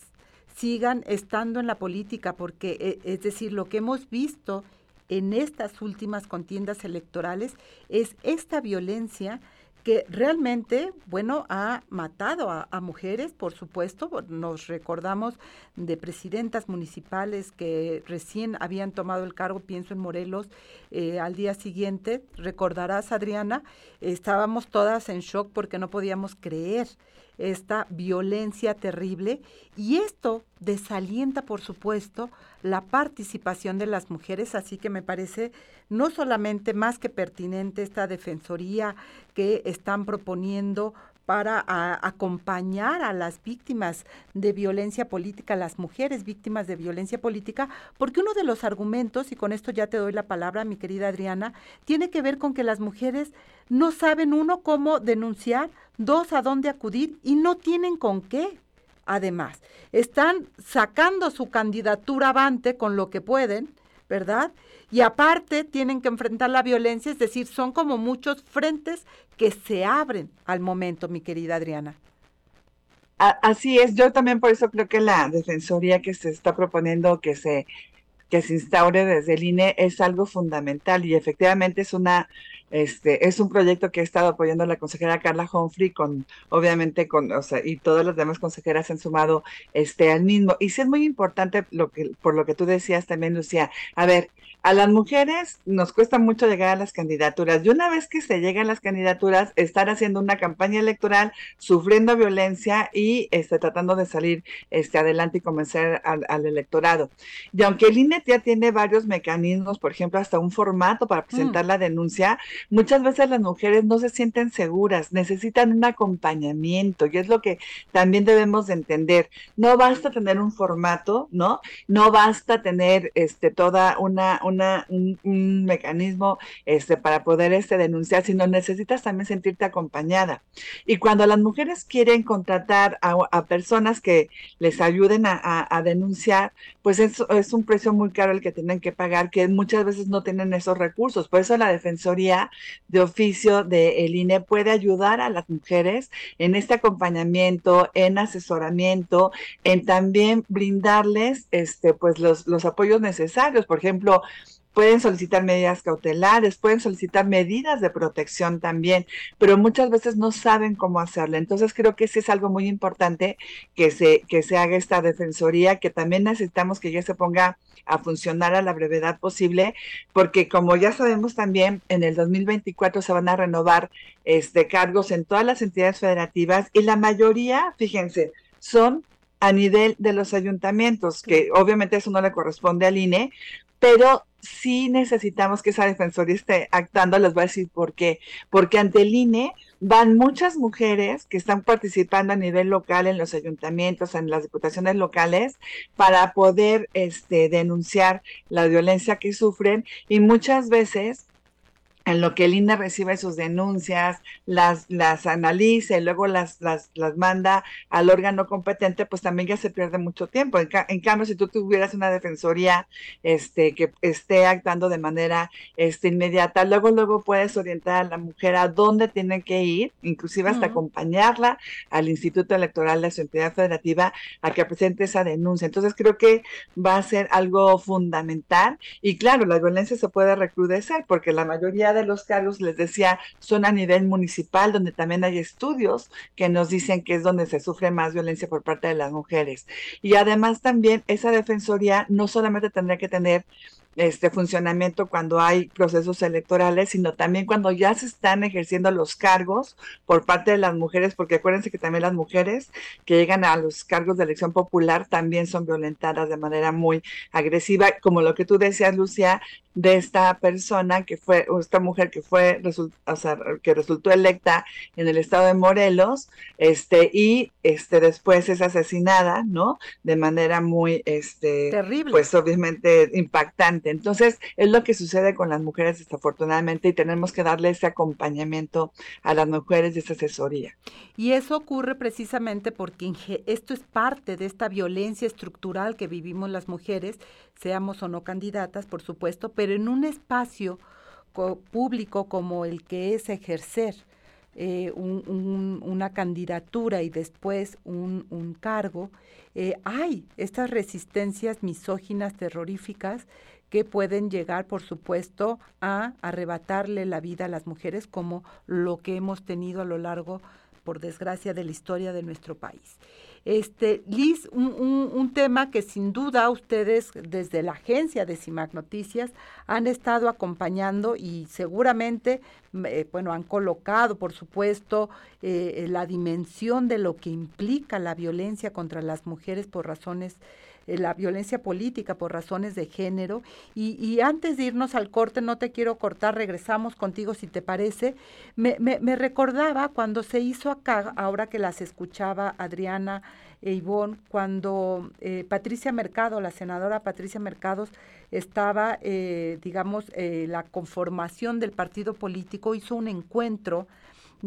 sigan estando en la política, porque eh, es decir, lo que hemos visto en estas últimas contiendas electorales es esta violencia que realmente, bueno, ha matado a, mujeres, por supuesto. Nos recordamos de presidentas municipales que recién habían tomado el cargo, pienso en Morelos, eh, al día siguiente, recordarás, Adriana, estábamos todas en shock porque no podíamos creer esta violencia terrible y esto desalienta, por supuesto, la participación de las mujeres, así que me parece no solamente más que pertinente esta defensoría que están proponiendo para acompañar a las víctimas de violencia política, las mujeres víctimas de violencia política, porque uno de los argumentos, y con esto ya te doy la palabra, mi querida Adriana, tiene que ver con que las mujeres no saben, uno, cómo denunciar, dos, a dónde acudir y no tienen con qué. Además, están sacando su candidatura avante con lo que pueden, ¿verdad? Y aparte tienen que enfrentar la violencia, es decir, son como muchos frentes que se abren al momento, mi querida Adriana. Así es, yo también por eso creo que la defensoría que se está proponiendo que se que se instaure desde el INE es algo fundamental y efectivamente es una este, es un proyecto que ha estado apoyando la consejera Carla Humphrey con, obviamente, con, o sea, y todas las demás consejeras han sumado este al mismo. Y sí es muy importante lo que, por lo que tú decías también, Lucía. A ver, a las mujeres nos cuesta mucho llegar a las candidaturas. Y una vez que se llegan a las candidaturas, estar haciendo una campaña electoral, sufriendo violencia y este, tratando de salir este, adelante y convencer al, al electorado. Y aunque el INE ya tiene varios mecanismos, por ejemplo, hasta un formato para presentar mm. la denuncia, muchas veces las mujeres no se sienten seguras, necesitan un acompañamiento y es lo que también debemos de entender. No basta tener un formato, ¿no? No basta tener este toda una, una un, mecanismo este para poder este denunciar, sino necesitas también sentirte acompañada. Y cuando las mujeres quieren contratar a, personas que les ayuden a, denunciar, pues es, es un precio muy caro el que tienen que pagar, que muchas veces no tienen esos recursos. Por eso la Defensoría de oficio de INE puede ayudar a las mujeres en este acompañamiento, en asesoramiento, en también brindarles este, pues los, los apoyos necesarios. Por ejemplo, pueden solicitar medidas cautelares, pueden solicitar medidas de protección también, pero muchas veces no saben cómo hacerlo. Entonces creo que sí es algo muy importante que se, que se haga esta defensoría, que también necesitamos que ya se ponga a funcionar a la brevedad posible, porque como ya sabemos también, en el 2024 se van a renovar este, cargos en todas las entidades federativas y la mayoría, fíjense, son a nivel de los ayuntamientos, que obviamente eso no le corresponde al INE, pero sí necesitamos que esa defensoría esté actuando, les voy a decir por qué, porque ante el INE van muchas mujeres que están participando a nivel local en los ayuntamientos, en las diputaciones locales, para poder este, denunciar la violencia que sufren y muchas veces en lo que el INE recibe sus denuncias, las, las analiza y luego las, las, las, manda al órgano competente, pues también ya se pierde mucho tiempo. En, cambio, si tú tuvieras una defensoría este, que esté actuando de manera este, inmediata, luego, luego puedes orientar a la mujer a dónde tiene que ir, inclusive hasta acompañarla al Instituto Electoral de su entidad federativa a que presente esa denuncia. Entonces, creo que va a ser algo fundamental. Y claro, la violencia se puede recrudecer porque la mayoría de de los cargos, les decía, son a nivel municipal, donde también hay estudios que nos dicen que es donde se sufre más violencia por parte de las mujeres. Y además también esa defensoría no solamente tendrá que tener este funcionamiento cuando hay procesos electorales, sino también cuando ya se están ejerciendo los cargos por parte de las mujeres, porque acuérdense que también las mujeres que llegan a los cargos de elección popular también son violentadas de manera muy agresiva, como lo que tú decías, Lucia, de esta persona que fue, o esta mujer que fue, o sea, que resultó electa en el estado de Morelos, este, y este después es asesinada, ¿no? De manera muy, este, terrible. Pues obviamente impactante. Entonces, es lo que sucede con las mujeres desafortunadamente y tenemos que darle ese acompañamiento a las mujeres y esa asesoría. Y eso ocurre precisamente porque esto es parte de esta violencia estructural que vivimos las mujeres, seamos o no candidatas, por supuesto, pero en un espacio público como el que es ejercer eh, una candidatura y después un, cargo, eh, hay estas resistencias misóginas, terroríficas, que pueden llegar, por supuesto, a arrebatarle la vida a las mujeres, como lo que hemos tenido a lo largo, por desgracia, de la historia de nuestro país. Este, Liz, un, tema que sin duda ustedes desde la agencia de CIMAC Noticias han estado acompañando y seguramente, eh, bueno, han colocado, por supuesto, eh, la dimensión de lo que implica la violencia contra las mujeres por razones la violencia política por razones de género. Y, antes de irnos al corte, no te quiero cortar, regresamos contigo si te parece. Me, recordaba cuando se hizo acá, ahora que las escuchaba Adriana e Ivonne, cuando eh, Patricia Mercado, la senadora Patricia Mercados, estaba, eh, digamos, la conformación del partido político, hizo un encuentro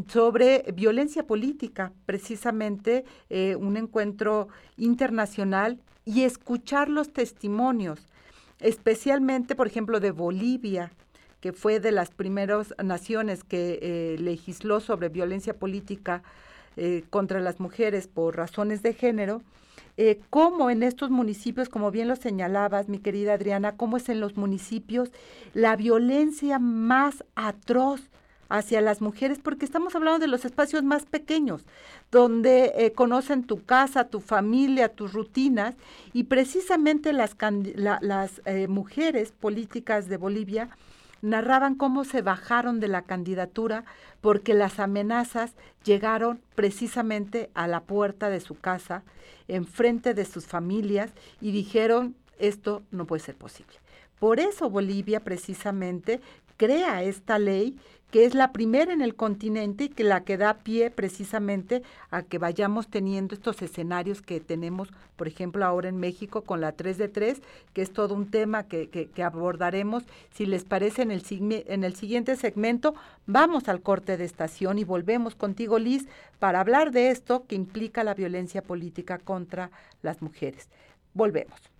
sobre violencia política, precisamente un encuentro internacional y escuchar los testimonios, especialmente, por ejemplo, de Bolivia, que fue de las primeras naciones que eh, legisló sobre violencia política eh, contra las mujeres por razones de género, eh, cómo en estos municipios, como bien lo señalabas, mi querida Adriana, cómo es en los municipios la violencia más atroz hacia las mujeres, porque estamos hablando de los espacios más pequeños, donde eh, conocen tu casa, tu familia, tus rutinas, y precisamente las, eh, mujeres políticas de Bolivia narraban cómo se bajaron de la candidatura porque las amenazas llegaron precisamente a la puerta de su casa, enfrente de sus familias, y dijeron, esto no puede ser posible. Por eso Bolivia precisamente crea esta ley que es la primera en el continente y que la que da pie precisamente a que vayamos teniendo estos escenarios que tenemos, por ejemplo, ahora en México con la 3 de 3, que es todo un tema que, que, abordaremos. Si les parece, en el, en el siguiente segmento vamos al corte de estación y volvemos contigo, Liz, para hablar de esto que implica la violencia política contra las mujeres. Volvemos.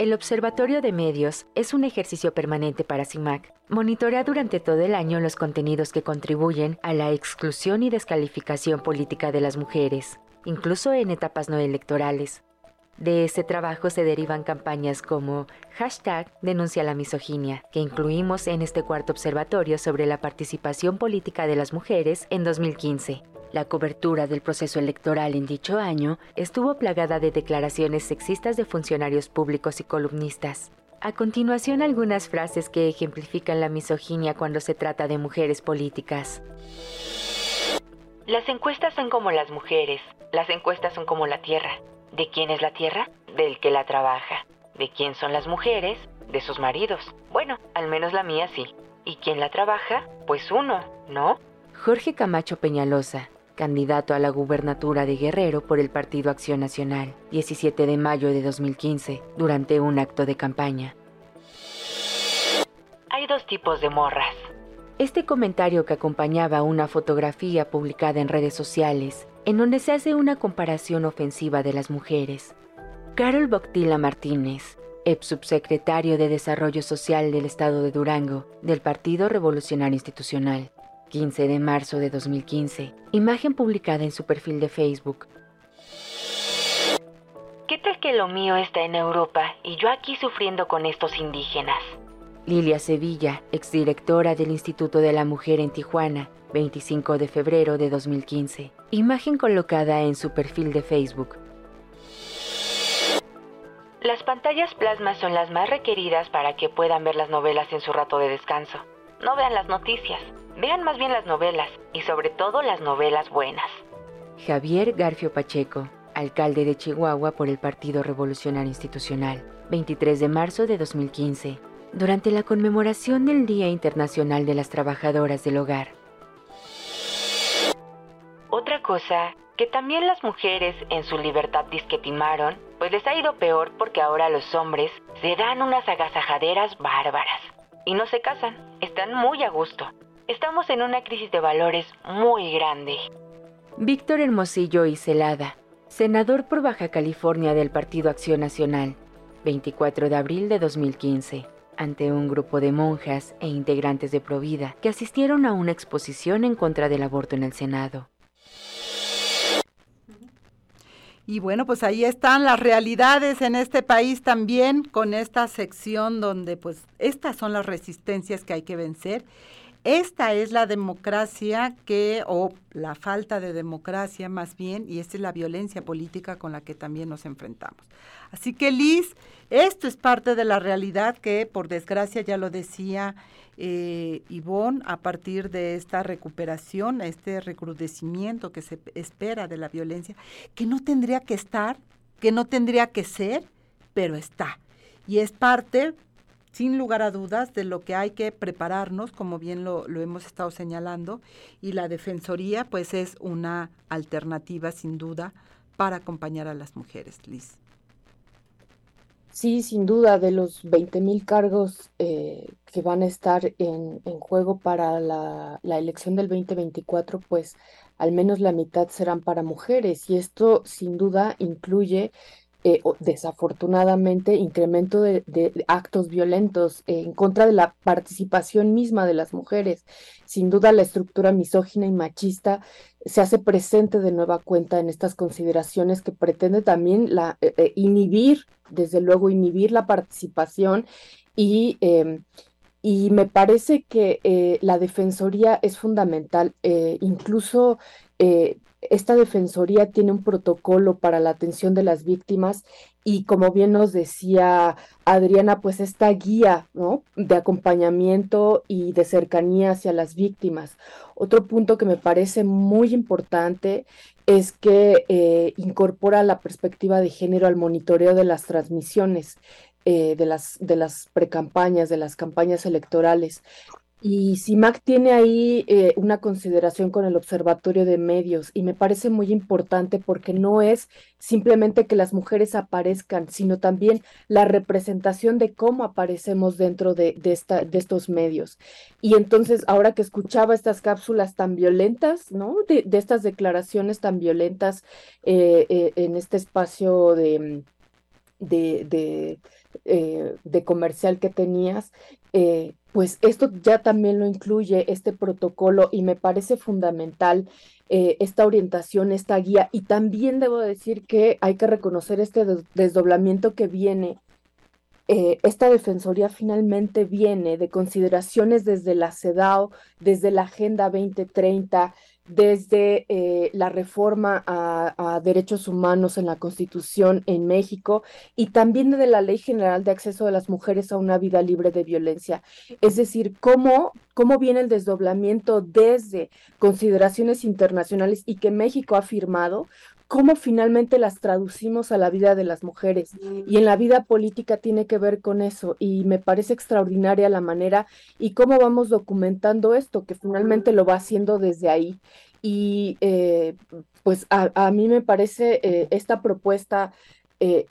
El Observatorio de Medios es un ejercicio permanente para CIMAC. Monitorea durante todo el año los contenidos que contribuyen a la exclusión y descalificación política de las mujeres, incluso en etapas no electorales. De ese trabajo se derivan campañas como hashtag denuncia la misoginia, que incluimos en este cuarto observatorio sobre la participación política de las mujeres en 2015. La cobertura del proceso electoral en dicho año estuvo plagada de declaraciones sexistas de funcionarios públicos y columnistas. A continuación algunas frases que ejemplifican la misoginia cuando se trata de mujeres políticas. Las encuestas son como las mujeres, las encuestas son como la tierra. ¿De quién es la tierra? Del que la trabaja. ¿De quién son las mujeres? De sus maridos. Bueno, al menos la mía sí. ¿Y quién la trabaja? Pues uno, ¿no? Jorge Camacho Peñalosa, candidato a la gubernatura de Guerrero por el Partido Acción Nacional, 17 de mayo de 2015, durante un acto de campaña. Hay dos tipos de morras. Este comentario que acompañaba una fotografía publicada en redes sociales, en donde se hace una comparación ofensiva de las mujeres. Carol Boctila Martínez, ex subsecretario de Desarrollo Social del Estado de Durango, del Partido Revolucionario Institucional, 15 de marzo de 2015. Imagen publicada en su perfil de Facebook. ¿Qué tal que lo mío está en Europa y yo aquí sufriendo con estos indígenas? Lilia Sevilla, exdirectora del Instituto de la Mujer en Tijuana, 25 de febrero de 2015. Imagen colocada en su perfil de Facebook. Las pantallas plasma son las más requeridas para que puedan ver las novelas en su rato de descanso. No vean las noticias, Vean más bien las novelas y sobre todo las novelas buenas. Javier Garfio Pacheco, alcalde de Chihuahua por el Partido Revolucionario Institucional, 23 de marzo de 2015, durante la conmemoración del Día Internacional de las Trabajadoras del Hogar. Otra cosa que también las mujeres en su libertad disquetimaron, pues les ha ido peor porque ahora los hombres se dan unas agasajaderas bárbaras y no se casan, están muy a gusto. Estamos en una crisis de valores muy grande. Víctor Hermosillo y Celada, senador por Baja California del Partido Acción Nacional, 24 de abril de 2015, ante un grupo de monjas e integrantes de Provida que asistieron a una exposición en contra del aborto en el Senado. Y bueno, pues ahí están las realidades en este país también con esta sección donde pues estas son las resistencias que hay que vencer esta es la democracia que, o la falta de democracia más bien, y esta es la violencia política con la que también nos enfrentamos. Así que Liz, esto es parte de la realidad que, por desgracia, ya lo decía eh, Ivonne, a partir de esta recuperación, este recrudecimiento que se espera de la violencia, que no tendría que estar, que no tendría que ser, pero está. Y es parte sin lugar a dudas de lo que hay que prepararnos, como bien lo, hemos estado señalando, y la Defensoría pues es una alternativa sin duda para acompañar a las mujeres, Liz. Sí, sin duda, de los 20 mil cargos eh, que van a estar en, juego para la, la, elección del 2024, pues al menos la mitad serán para mujeres y esto sin duda incluye eh, desafortunadamente, incremento de, actos violentos en contra de la participación misma de las mujeres. Sin duda, la estructura misógina y machista se hace presente de nueva cuenta en estas consideraciones que pretende también la, eh, eh, inhibir, desde luego, inhibir la participación y... Em, y me parece que la defensoría es fundamental, incluso esta Defensoría tiene un protocolo para la atención de las víctimas y como bien nos decía Adriana, pues esta guía de acompañamiento y de cercanía hacia las víctimas. Otro punto que me parece muy importante es que eh, incorpora la perspectiva de género al monitoreo de las transmisiones. Eh, de las, de las precampañas, de las campañas electorales. Y CIMAC tiene ahí eh, una consideración con el Observatorio de Medios y me parece muy importante porque no es simplemente que las mujeres aparezcan, sino también la representación de cómo aparecemos dentro de, estos medios. Y entonces, ahora que escuchaba estas cápsulas tan violentas, ¿no? De, estas declaraciones tan violentas eh, eh, en este espacio de comercial que tenías, eh, pues esto ya también lo incluye este protocolo y me parece fundamental eh, esta orientación, esta guía. Y también debo decir que hay que reconocer este desdoblamiento que viene. esta defensoría finalmente viene de consideraciones desde la CEDAW, desde la Agenda 2030, desde eh, la reforma a, derechos humanos en la Constitución en México y también de la Ley General de Acceso de las Mujeres a una vida libre de violencia. Es decir, cómo, cómo viene el desdoblamiento desde consideraciones internacionales y que México ha firmado cómo finalmente las traducimos a la vida de las mujeres. Y en la vida política tiene que ver con eso. Y me parece extraordinaria la manera y cómo vamos documentando esto, que finalmente lo va haciendo desde ahí. Y eh, pues a, mí me parece eh, esta propuesta eh,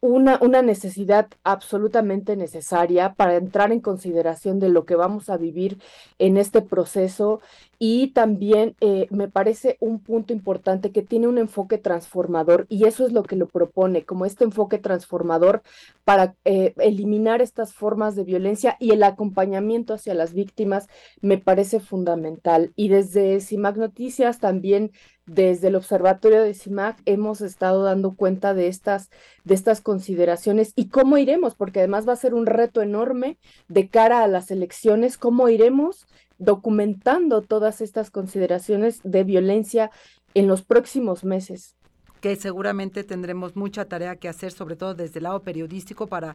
una, una, necesidad absolutamente necesaria para entrar en consideración de lo que vamos a vivir en este proceso y también eh, me parece un punto importante que tiene un enfoque transformador y eso es lo que lo propone, como este enfoque transformador para eh, eliminar estas formas de violencia y el acompañamiento hacia las víctimas me parece fundamental. Y desde CIMAC Noticias también desde el Observatorio de CIMAC hemos estado dando cuenta de estas, de estas consideraciones y cómo iremos, porque además va a ser un reto enorme de cara a las elecciones, cómo iremos documentando todas estas consideraciones de violencia en los próximos meses. Que seguramente tendremos mucha tarea que hacer, sobre todo desde el lado periodístico, para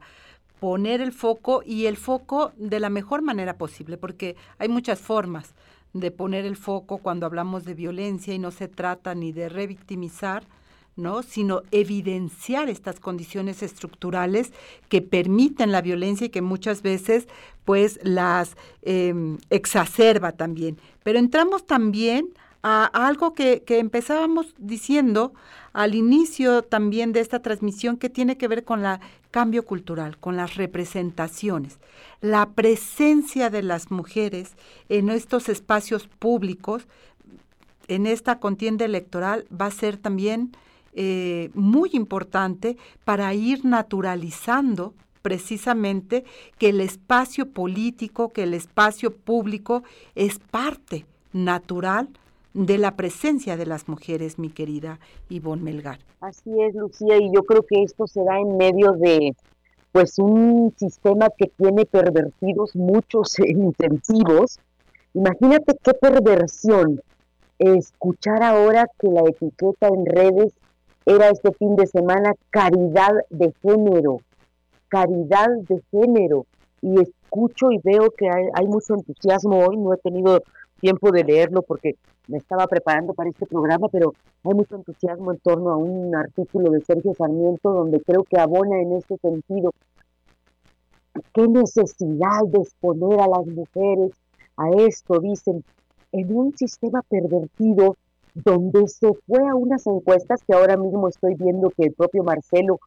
poner el foco y el foco de la mejor manera posible, porque hay muchas formas de poner el foco cuando hablamos de violencia y no se trata ni de revictimizar, ¿no? sino evidenciar estas condiciones estructurales que permiten la violencia y que muchas veces pues las em, exacerba también. Pero entramos también a, algo que, que, empezábamos diciendo al inicio también de esta transmisión que tiene que ver con el cambio cultural, con las representaciones, la presencia de las mujeres en estos espacios públicos, en esta contienda electoral va a ser también eh, muy importante para ir naturalizando precisamente que el espacio político, que el espacio público es parte natural de la presencia de las mujeres, mi querida Ivonne Melgar. Así es, Lucía, y yo creo que esto se da en medio de pues un sistema que tiene pervertidos muchos incentivos. Imagínate qué perversión escuchar ahora que la etiqueta en redes era este fin de semana caridad de género, caridad de género. Y escucho y veo que hay, mucho entusiasmo hoy, no he tenido tiempo de leerlo porque me estaba preparando para este programa, pero hay mucho entusiasmo en torno a un artículo de Sergio Sarmiento donde creo que abona en este sentido. ¿Qué necesidad de exponer a las mujeres a esto? Dicen, en un sistema pervertido donde se fue a unas encuestas que ahora mismo estoy viendo que el propio Marcelo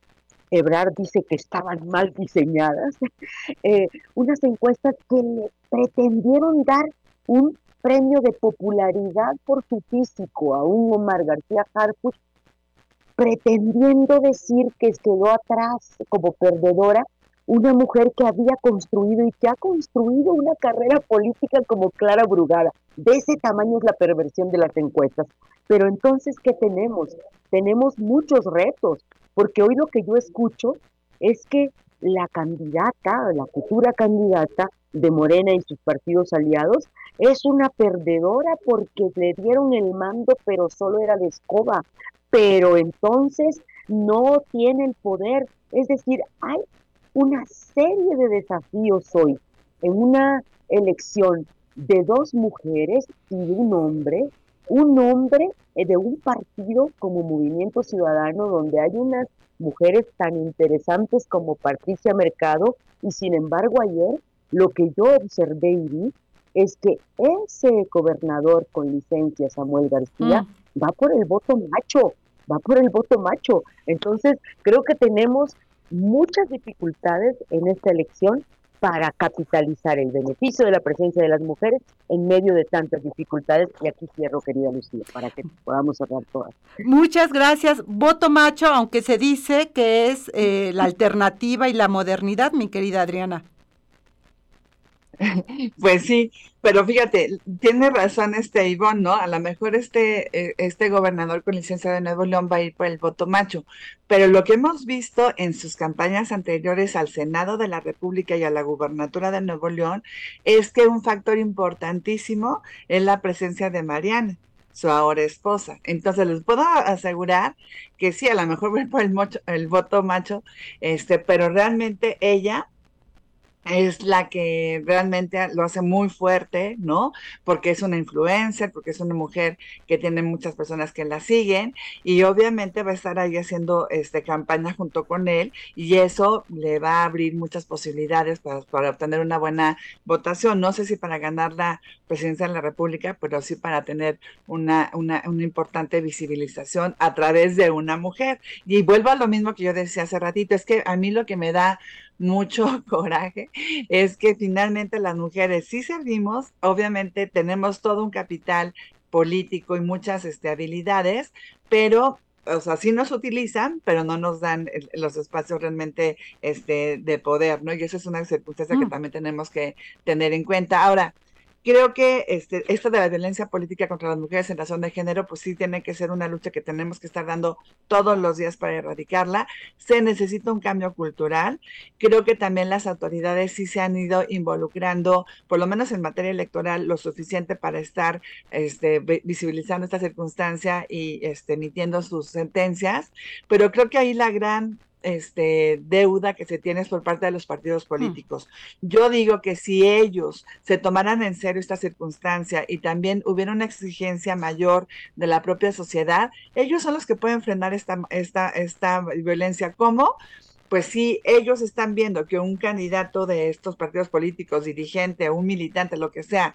Ebrard dice que estaban mal diseñadas, eh, unas encuestas que le pretendieron dar un premio de popularidad por su físico a un Omar García Harfuch, pretendiendo decir que quedó atrás como perdedora una mujer que había construido y que ha construido una carrera política como Clara Brugada. De ese tamaño es la perversión de las encuestas. Pero entonces, ¿qué tenemos? Tenemos muchos retos, porque hoy lo que yo escucho es que la candidata, la futura candidata de Morena y sus partidos aliados, es una perdedora porque le dieron el mando, pero solo era de escoba. Pero entonces no tiene el poder. Es decir, hay una serie de desafíos hoy en una elección de dos mujeres y un hombre, un hombre eh, de un partido como Movimiento Ciudadano donde hay unas mujeres tan interesantes como Patricia Mercado y sin embargo ayer lo que yo observé y vi es que ese gobernador con licencia, Samuel García, mm. va por el voto macho, va por el voto macho. Entonces, creo que tenemos muchas dificultades en esta elección para capitalizar el beneficio de la presencia de las mujeres en medio de tantas dificultades. Y aquí cierro, querida Lucía, para que podamos hablar todas. Muchas gracias. Voto macho, aunque se dice que es eh, la alternativa y la modernidad, mi querida Adriana. Pues sí, pero fíjate, tiene razón este Ivonne, ¿no? A lo mejor este, eh, este gobernador con licencia de Nuevo León va a ir por el voto macho, pero lo que hemos visto en sus campañas anteriores al Senado de la República y a la gubernatura de Nuevo León es que un factor importantísimo es la presencia de Mariana su ahora esposa. Entonces les puedo asegurar que sí, a lo mejor va por el, el voto macho, este, pero realmente ella es la que realmente lo hace muy fuerte, ¿no? Porque es una influencer, porque es una mujer que tiene muchas personas que la siguen y obviamente va a estar ahí haciendo este campaña junto con él y eso le va a abrir muchas posibilidades para, para obtener una buena votación. No sé si para ganar la presidencia de la República, pero sí para tener una, una, una importante visibilización a través de una mujer. Y vuelvo a lo mismo que yo decía hace ratito, es que a mí lo que me da mucho coraje es que finalmente las mujeres sí servimos, obviamente tenemos todo un capital político y muchas este, habilidades, pero o sea, sí nos utilizan, pero no nos dan los espacios realmente este, de poder, ¿no? Y esa es una circunstancia que mm. también tenemos que tener en cuenta. Ahora, creo que este, esto de la violencia política contra las mujeres en razón de género, pues sí tiene que ser una lucha que tenemos que estar dando todos los días para erradicarla. Se necesita un cambio cultural. Creo que también las autoridades sí se han ido involucrando, por lo menos en materia electoral, lo suficiente para estar este, visibilizando esta circunstancia y este, emitiendo sus sentencias. Pero creo que ahí la gran este, deuda que se tiene por parte de los partidos mm. políticos. Yo digo que si ellos se tomaran en serio esta circunstancia y también hubiera una exigencia mayor de la propia sociedad, ellos son los que pueden frenar esta, esta, esta violencia. ¿Cómo? Pues si ellos están viendo que un candidato de estos partidos políticos, dirigente, un militante, lo que sea,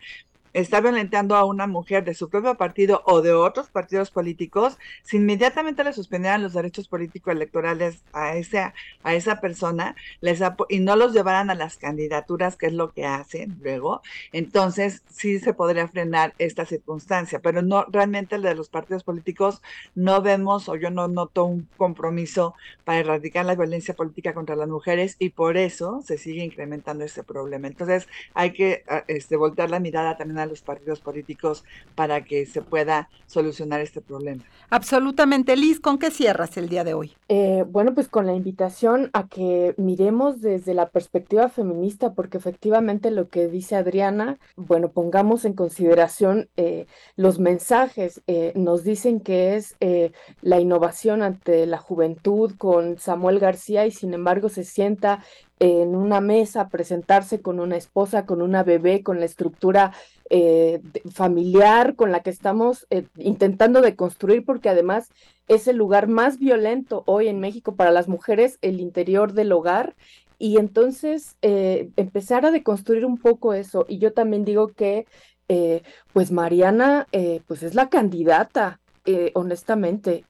está violentando a una mujer de su propio partido o de otros partidos políticos, si inmediatamente le suspendieran los derechos políticos electorales a esa, a esa persona les y no los llevaran a las candidaturas, que es lo que hacen luego, entonces sí se podría frenar esta circunstancia, pero no realmente el de los partidos políticos no vemos o yo no noto un compromiso para erradicar la violencia política contra las mujeres y por eso se sigue incrementando este problema. Entonces hay que ah, este, voltear la mirada también a los partidos políticos para que se pueda solucionar este problema. Absolutamente. Liz, ¿con qué cierras el día de hoy? Eh, bueno, pues con la invitación a que miremos desde la perspectiva feminista, porque efectivamente lo que dice Adriana, bueno, pongamos en consideración eh, los mensajes. Eh, nos dicen que es la innovación ante la juventud con Samuel García y sin embargo se sienta en una mesa, presentarse con una esposa, con una bebé, con la estructura eh, familiar con la que estamos eh, intentando de construir, porque además es el lugar más violento hoy en México para las mujeres, el interior del hogar. Y entonces eh, empezar a deconstruir un poco eso. Y yo también digo que, pues Mariana, pues es la candidata, honestamente.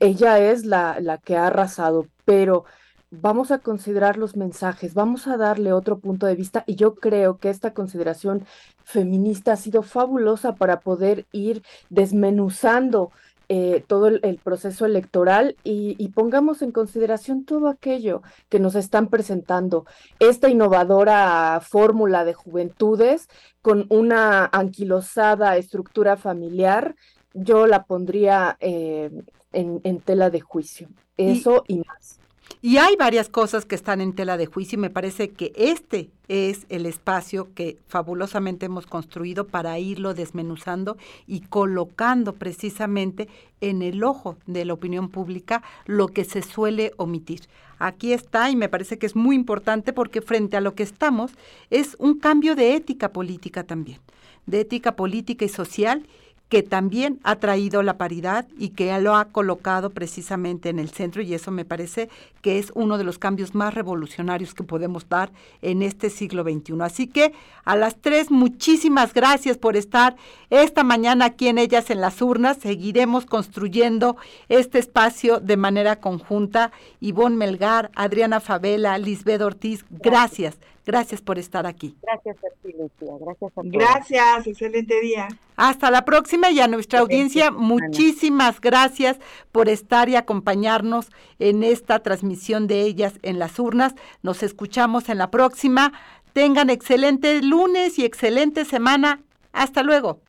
ella es la, la que ha arrasado, pero vamos a considerar los mensajes, vamos a darle otro punto de vista y yo creo que esta consideración feminista ha sido fabulosa para poder ir desmenuzando eh, todo el, proceso electoral y, y, pongamos en consideración todo aquello que nos están presentando. Esta innovadora fórmula de juventudes con una anquilosada estructura familiar, yo la pondría eh, en, en, tela de juicio. Eso y más. Y hay varias cosas que están en tela de juicio y me parece que este es el espacio que fabulosamente hemos construido para irlo desmenuzando y colocando precisamente en el ojo de la opinión pública lo que se suele omitir. Aquí está y me parece que es muy importante porque frente a lo que estamos es un cambio de ética política también, de ética política y social que también ha traído la paridad y que lo ha colocado precisamente en el centro y eso me parece que es uno de los cambios más revolucionarios que podemos dar en este siglo XXI. Así que a las tres, muchísimas gracias por estar esta mañana aquí en Ellas en las Urnas. Seguiremos construyendo este espacio de manera conjunta. Ivonne Melgar, Adriana Favela, Lisbeth Ortiz, gracias Gracias por estar aquí. Gracias a ti, Lucía. Gracias a todos. Gracias, excelente día. Hasta la próxima y a nuestra audiencia, muchísimas gracias por estar y acompañarnos en esta transmisión de ellas en las urnas. Nos escuchamos en la próxima. Tengan excelente lunes y excelente semana. Hasta luego.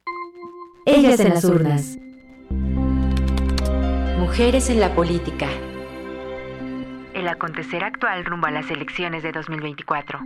Ellas en las urnas. Mujeres en la política. El acontecer actual rumbo a las elecciones de 2024.